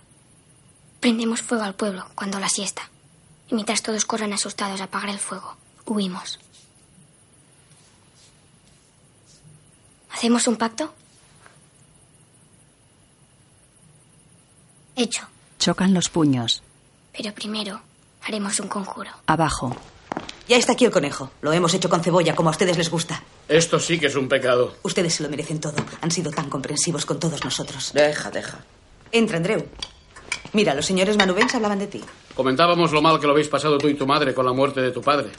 Prendemos fuego al pueblo cuando la siesta. Y mientras todos corren asustados a apagar el fuego, huimos. ¿Hacemos un pacto? Hecho. Chocan los puños. Pero primero haremos un conjuro. Abajo. Ya está aquí el conejo. Lo hemos hecho con cebolla, como a ustedes les gusta. Esto sí que es un pecado. Ustedes se lo merecen todo. Han sido tan comprensivos con todos nosotros. Deja, deja. Entra, Andreu. Mira, los señores Manubens hablaban de ti. Comentábamos lo mal que lo habéis pasado tú y tu madre con la muerte de tu padre.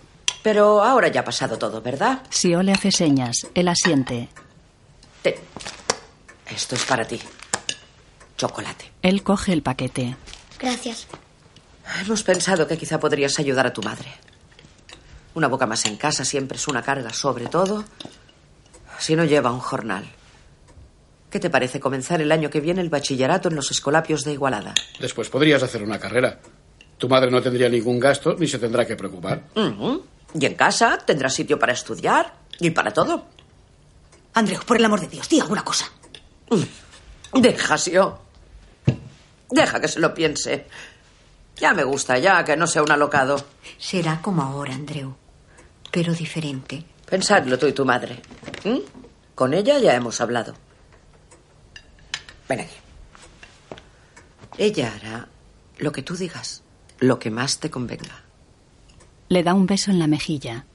Pero ahora ya ha pasado todo, ¿verdad? Sio le hace señas. Él asiente. Ten. Esto es para ti. Chocolate. Él coge el paquete. Gracias. Hemos pensado que quizá podrías ayudar a tu madre. Una boca más en casa siempre es una carga, sobre todo si no lleva un jornal. ¿Qué te parece comenzar el año que viene el bachillerato en los escolapios de Igualada? Después podrías hacer una carrera. Tu madre no tendría ningún gasto ni se tendrá que preocupar. Y en casa tendrás sitio para estudiar y para todo. Andreu, por el amor de Dios, di alguna cosa. Deja, Sio. Deja que se lo piense. Ya me gusta, ya que no sea un alocado. Será como ahora, Andreu, pero diferente. Pensadlo tú y tu madre. ¿Mm? Con ella ya hemos hablado. Ven aquí. Ella hará lo que tú digas, lo que más te convenga. Le da un beso en la mejilla.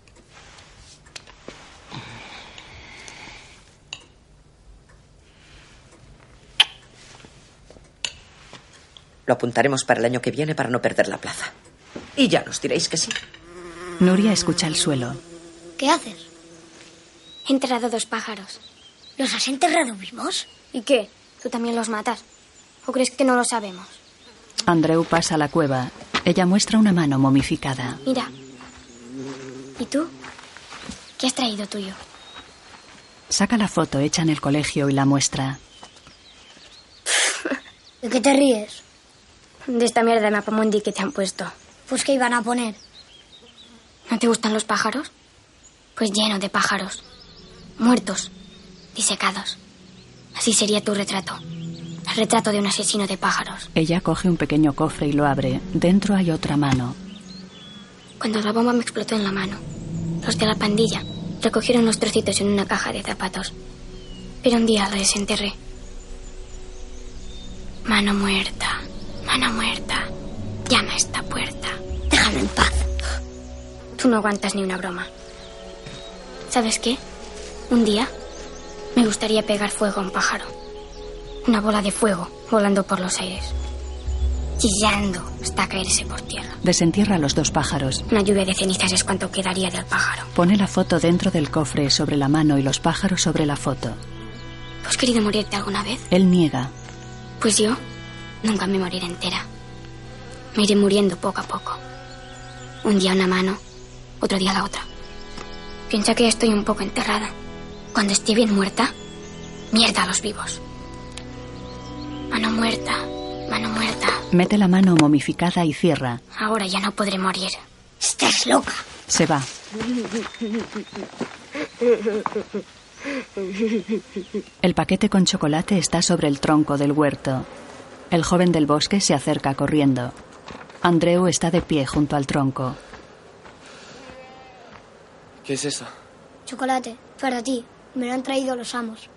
Lo apuntaremos para el año que viene para no perder la plaza. Y ya nos diréis que sí. Nuria escucha el suelo. ¿Qué haces? He enterrado dos pájaros. ¿Los has enterrado vivos? ¿Y qué? ¿Tú también los matas? ¿O crees que no lo sabemos? Andreu pasa a la cueva. Ella muestra una mano momificada. Mira. ¿Y tú? ¿Qué has traído tuyo? Saca la foto hecha en el colegio y la muestra. ¿De qué te ríes? De esta mierda de mapamundi que te han puesto. Pues que iban a poner. ¿No te gustan los pájaros? Pues lleno de pájaros. Muertos. Disecados. Así sería tu retrato. El retrato de un asesino de pájaros. Ella coge un pequeño cofre y lo abre. Dentro hay otra mano. Cuando la bomba me explotó en la mano, los de la pandilla recogieron los trocitos en una caja de zapatos. Pero un día la desenterré. Mano muerta, mano muerta. Llama a esta puerta. Déjalo en paz. Tú no aguantas ni una broma. ¿Sabes qué? Un día me gustaría pegar fuego a un pájaro. Una bola de fuego volando por los aires. Chillando hasta caerse por tierra. Desentierra a los dos pájaros. Una lluvia de cenizas es cuanto quedaría del pájaro. Pone la foto dentro del cofre sobre la mano y los pájaros sobre la foto. ¿Tú has querido morirte alguna vez? Él niega. Pues yo nunca me moriré entera. Me iré muriendo poco a poco. Un día una mano, otro día la otra. Piensa que estoy un poco enterrada. Cuando esté bien muerta, mierda a los vivos. Mano muerta, mano muerta. Mete la mano momificada y cierra. Ahora ya no podré morir. Estás loca. Se va. El paquete con chocolate está sobre el tronco del huerto. El joven del bosque se acerca corriendo. Andreu está de pie junto al tronco. ¿Qué es eso? Chocolate, para ti. Me lo han traído los amos.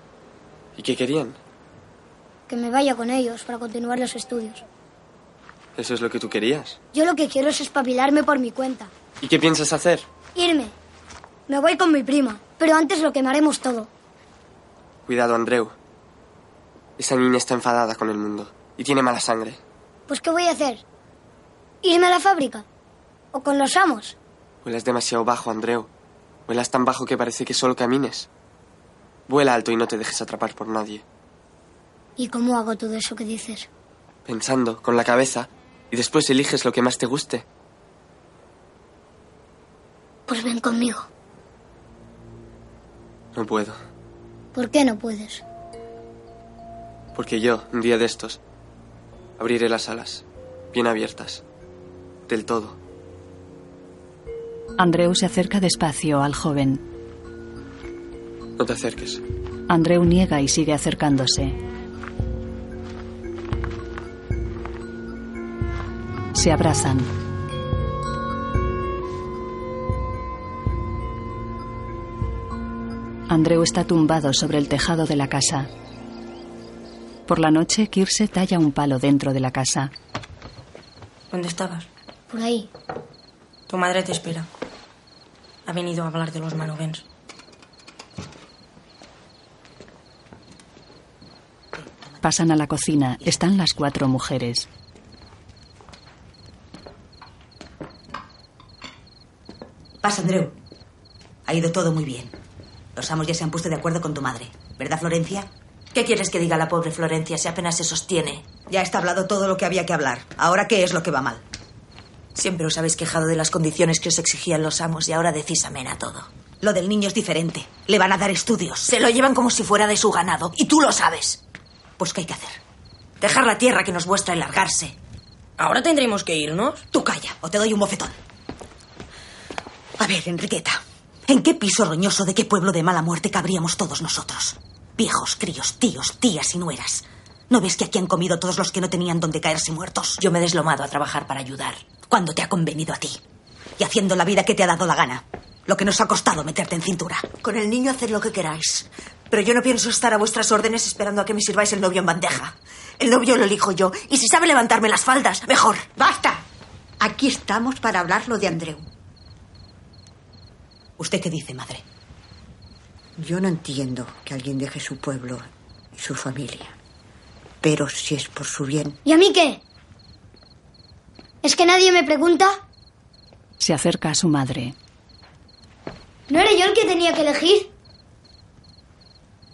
¿Y qué querían? Que me vaya con ellos para continuar los estudios. ¿Eso es lo que tú querías? Yo lo que quiero es espabilarme por mi cuenta. ¿Y qué piensas hacer? Irme. Me voy con mi prima, pero antes lo quemaremos todo. Cuidado, Andreu. Esa niña está enfadada con el mundo y tiene mala sangre. Pues ¿qué voy a hacer? ¿Irme a la fábrica? ¿O con los amos? Vuelas demasiado bajo, Andreu. Vuelas tan bajo que parece que solo camines. Vuela alto y no te dejes atrapar por nadie. ¿Y cómo hago todo eso que dices? Pensando, con la cabeza, y después eliges lo que más te guste. Pues ven conmigo. No puedo. ¿Por qué no puedes? Porque yo, un día de estos, abriré las alas, bien abiertas. Del todo. Andreu se acerca despacio al joven. No te acerques. Andreu niega y sigue acercándose. Se abrazan. Andreu está tumbado sobre el tejado de la casa. Por la noche, Kirse talla un palo dentro de la casa. ¿Dónde estabas? Por ahí. Tu madre te espera. Ha venido a hablar de los manovens. Pasan a la cocina. Están las cuatro mujeres. Pasa, Andreu. Ha ido todo muy bien. Los amos ya se han puesto de acuerdo con tu madre. ¿Verdad, Florencia? ¿Qué quieres que diga la pobre Florencia si apenas se sostiene? Ya está hablado todo lo que había que hablar. Ahora, ¿qué es lo que va mal? Siempre os habéis quejado de las condiciones que os exigían los amos y ahora decís amén a todo. Lo del niño es diferente. Le van a dar estudios. Se lo llevan como si fuera de su ganado. Y tú lo sabes. Pues, ¿qué hay que hacer? Dejar la tierra que nos muestra y largarse. ¿Ahora tendremos que irnos? Tú calla, o te doy un bofetón. A ver, Enriqueta. ¿En qué piso roñoso de qué pueblo de mala muerte cabríamos todos nosotros? Viejos, críos, tíos, tías y nueras. ¿No ves que aquí han comido todos los que no tenían donde caerse muertos? Yo me he deslomado a trabajar para ayudar. ¿Cuándo te ha convenido a ti? Y haciendo la vida que te ha dado la gana. Lo que nos ha costado meterte en cintura. Con el niño haced lo que queráis. Pero yo no pienso estar a vuestras órdenes esperando a que me sirváis el novio en bandeja. El novio lo elijo yo. Y si sabe levantarme las faldas, mejor. ¡Basta! Aquí estamos para hablar lo de Andreu. ¿Usted qué dice, madre? Yo no entiendo que alguien deje su pueblo y su familia. Pero si es por su bien. ¿Y a mí qué? ¿Es que nadie me pregunta? Se acerca a su madre. ¿No era yo el que tenía que elegir?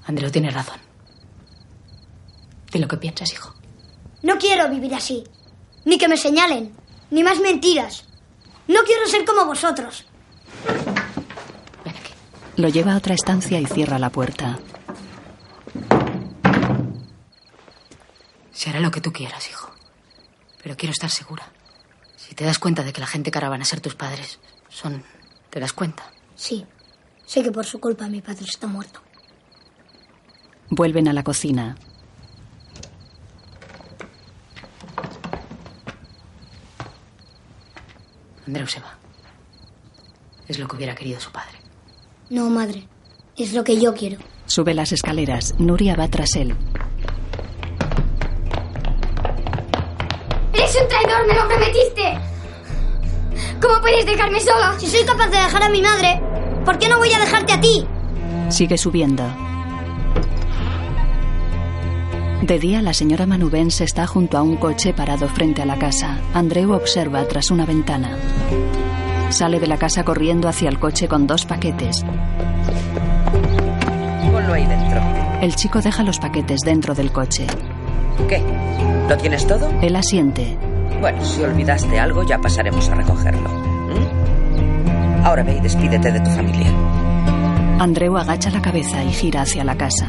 Andreu tiene razón. Di lo que piensas, hijo. No quiero vivir así. Ni que me señalen. Ni más mentiras. No quiero ser como vosotros. Lo lleva a otra estancia y cierra la puerta. Se hará lo que tú quieras, hijo. Pero quiero estar segura. Si te das cuenta de que la gente cara van a ser tus padres, son... ¿Te das cuenta? Sí. Sé que por su culpa mi padre está muerto. Vuelven a la cocina. Andreu se va. Es lo que hubiera querido su padre. No, madre. Es lo que yo quiero. Sube las escaleras. Nuria va tras él. Eres un traidor, me lo prometiste. ¿Cómo puedes dejarme sola? Si soy capaz de dejar a mi madre, ¿por qué no voy a dejarte a ti? Sigue subiendo. De día, la señora Manubens está junto a un coche parado frente a la casa. Andreu observa tras una ventana. Sale de la casa corriendo hacia el coche con dos paquetes. Ponlo ahí dentro. El chico deja los paquetes dentro del coche. ¿Qué? ¿Lo tienes todo? Él asiente. Bueno, si olvidaste algo, ya pasaremos a recogerlo. ¿Mm? Ahora ve y despídete de tu familia. Andreu agacha la cabeza y gira hacia la casa.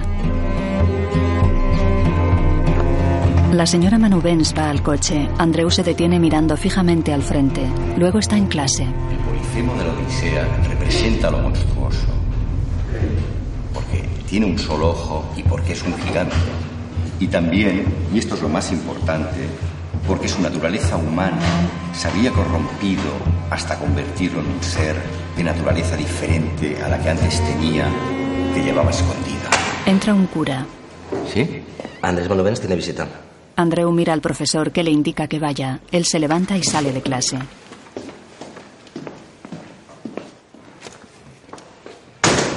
La señora Manubens va al coche. Andreu se detiene mirando fijamente al frente. Luego está en clase. El Policemo de la Odisea representa lo monstruoso. Porque tiene un solo ojo y porque es un gigante. Y también, y esto es lo más importante, porque su naturaleza humana se había corrompido hasta convertirlo en un ser de naturaleza diferente a la que antes tenía, que llevaba escondida. Entra un cura. ¿Sí? Andrés Manubens tiene visita. Andreu mira al profesor que le indica que vaya. Él se levanta y sale de clase.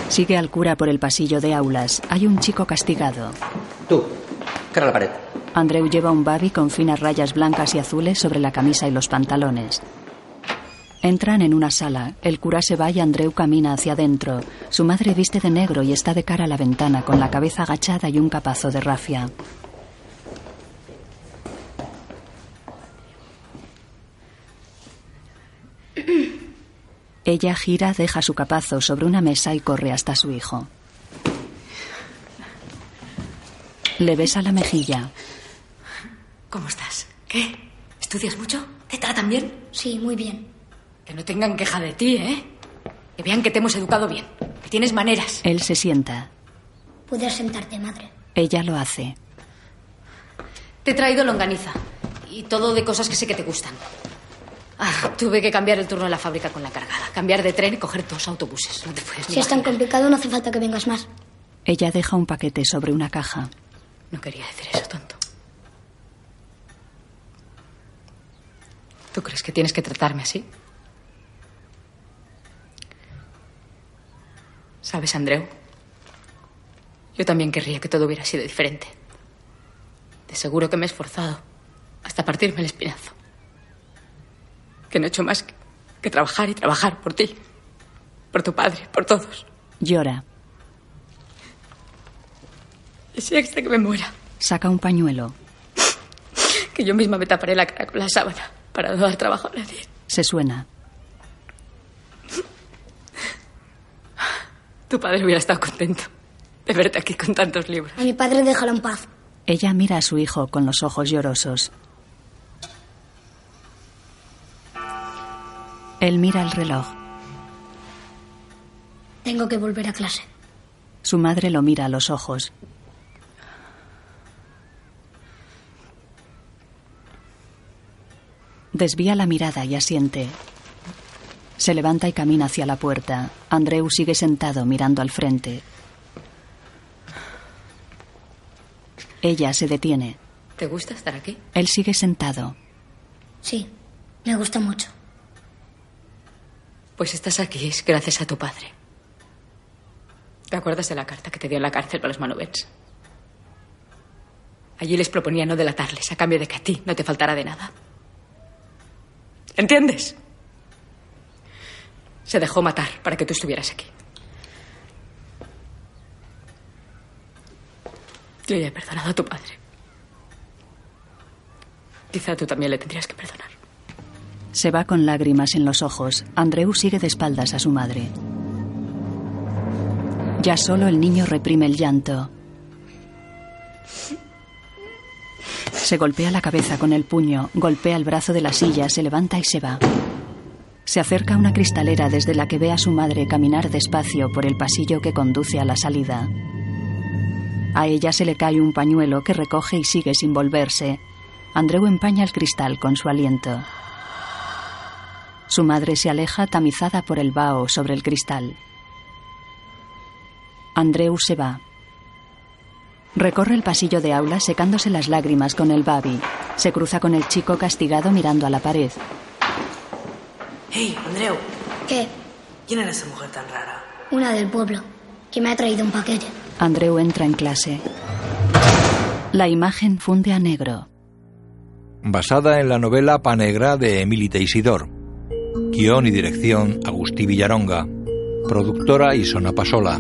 Sigue al cura por el pasillo de aulas. Hay un chico castigado. Tú, cara a la pared. Andreu lleva un babi con finas rayas blancas y azules sobre la camisa y los pantalones. Entran en una sala. El cura se va y Andreu camina hacia adentro. Su madre viste de negro y está de cara a la ventana con la cabeza agachada y un capazo de rafia. Ella gira, deja su capazo sobre una mesa y corre hasta su hijo. Le besa la mejilla. ¿Cómo estás? ¿Qué? ¿Estudias mucho? ¿Te tratan bien? Sí, muy bien. Que no tengan queja de ti, ¿eh? Que vean que te hemos educado bien, que tienes maneras. Él se sienta. Puedes sentarte, madre. Ella lo hace. Te he traído longaniza y todo de cosas que sé que te gustan. Ah, tuve que cambiar el turno de la fábrica con la cargada. Cambiar de tren y coger dos autobuses. No te puedes Si es tan complicado, no hace falta que vengas más. Ella deja un paquete sobre una caja. No quería decir eso, tonto. ¿Tú crees que tienes que tratarme así? ¿Sabes, Andreu? Yo también querría que todo hubiera sido diferente. De seguro que me he esforzado hasta partirme el espinazo. Que no he hecho más que, que trabajar y trabajar por ti, por tu padre, por todos. Llora. Si hasta que me muera, Saca un pañuelo. que yo misma me taparé la cara con la sábana para no dar trabajo a nadie. Se suena. Tu padre hubiera estado contento de verte aquí con tantos libros. A mi padre déjalo en paz. Ella mira a su hijo con los ojos llorosos. Él mira el reloj. Tengo que volver a clase. Su madre lo mira a los ojos. Desvía la mirada y asiente. Se levanta y camina hacia la puerta. Andreu sigue sentado mirando al frente. Ella se detiene. ¿Te gusta estar aquí? Él sigue sentado. Sí, me gusta mucho. Pues estás aquí es gracias a tu padre. ¿Te acuerdas de la carta que te dio en la cárcel para los Manubens? Allí les proponía no delatarles a cambio de que a ti no te faltara de nada. ¿Entiendes? Se dejó matar para que tú estuvieras aquí. Yo ya he perdonado a tu padre. Quizá tú también le tendrías que perdonar. Se va con lágrimas en los ojos. Andreu sigue de espaldas a su madre. Ya solo el niño reprime el llanto. Se golpea la cabeza con el puño, golpea el brazo de la silla, se levanta y se va. Se acerca a una cristalera desde la que ve a su madre caminar despacio por el pasillo que conduce a la salida. A ella se le cae un pañuelo que recoge y sigue sin volverse. Andreu empaña el cristal con su aliento. Su madre se aleja tamizada por el vaho sobre el cristal. Andreu se va. Recorre el pasillo de aula secándose las lágrimas con el babi. Se cruza con el chico castigado mirando a la pared. Hey, Andreu. ¿Qué? ¿Quién era esa mujer tan rara? Una del pueblo, que me ha traído un paquete. Andreu entra en clase. La imagen funde a negro. Basada en la novela Panegra de Emily Teisidor. Guión y dirección Agustí Villaronga. Productora Isona Pasola.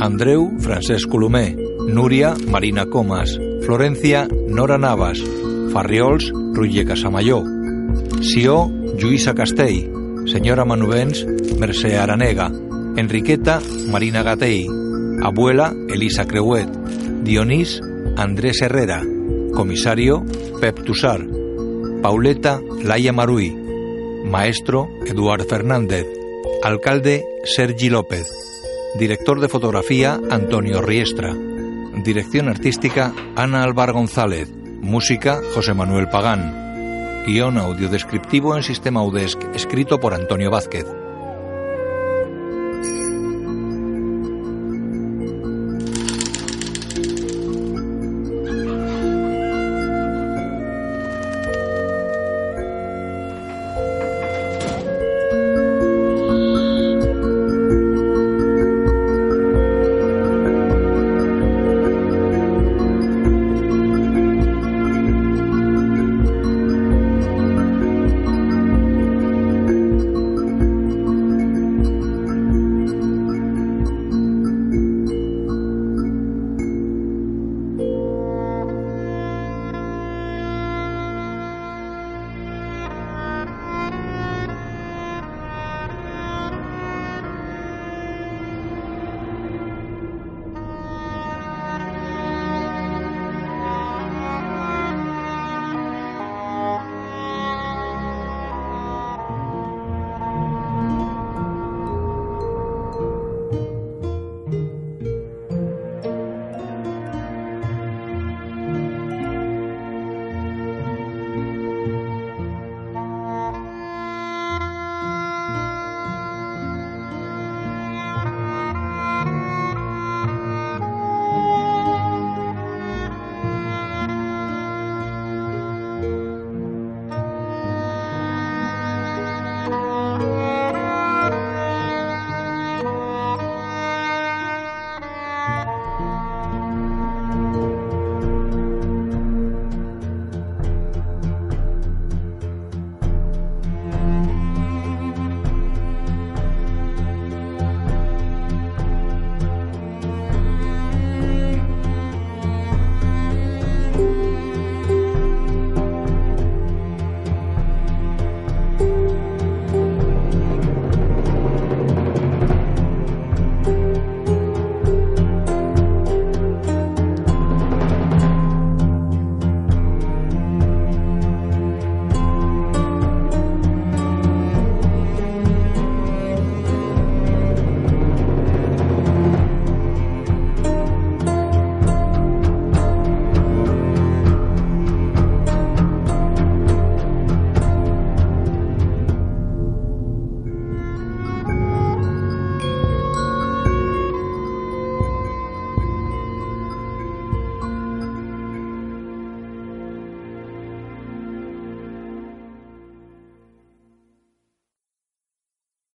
Andreu Francesc Colomé. Núria Marina Comas. Florencia Nora Navas. Farriols Roger Casamayó. Sió Lluïsa Castell. Senyora Manubens Mercè Aranega. Enriqueta Marina Gatell. Abuela Elisa Creuet. Dionís Andrés Herrera. Comisario Pep Tussar. Pauleta Laia Maruí. Maestro Eduard Fernández. Alcalde Sergi López. Director de fotografía Antonio Riestra. Dirección artística Ana Alvar González. Música José Manuel Pagán. Guión audiodescriptivo en sistema UDESC escrito por Antonio Vázquez.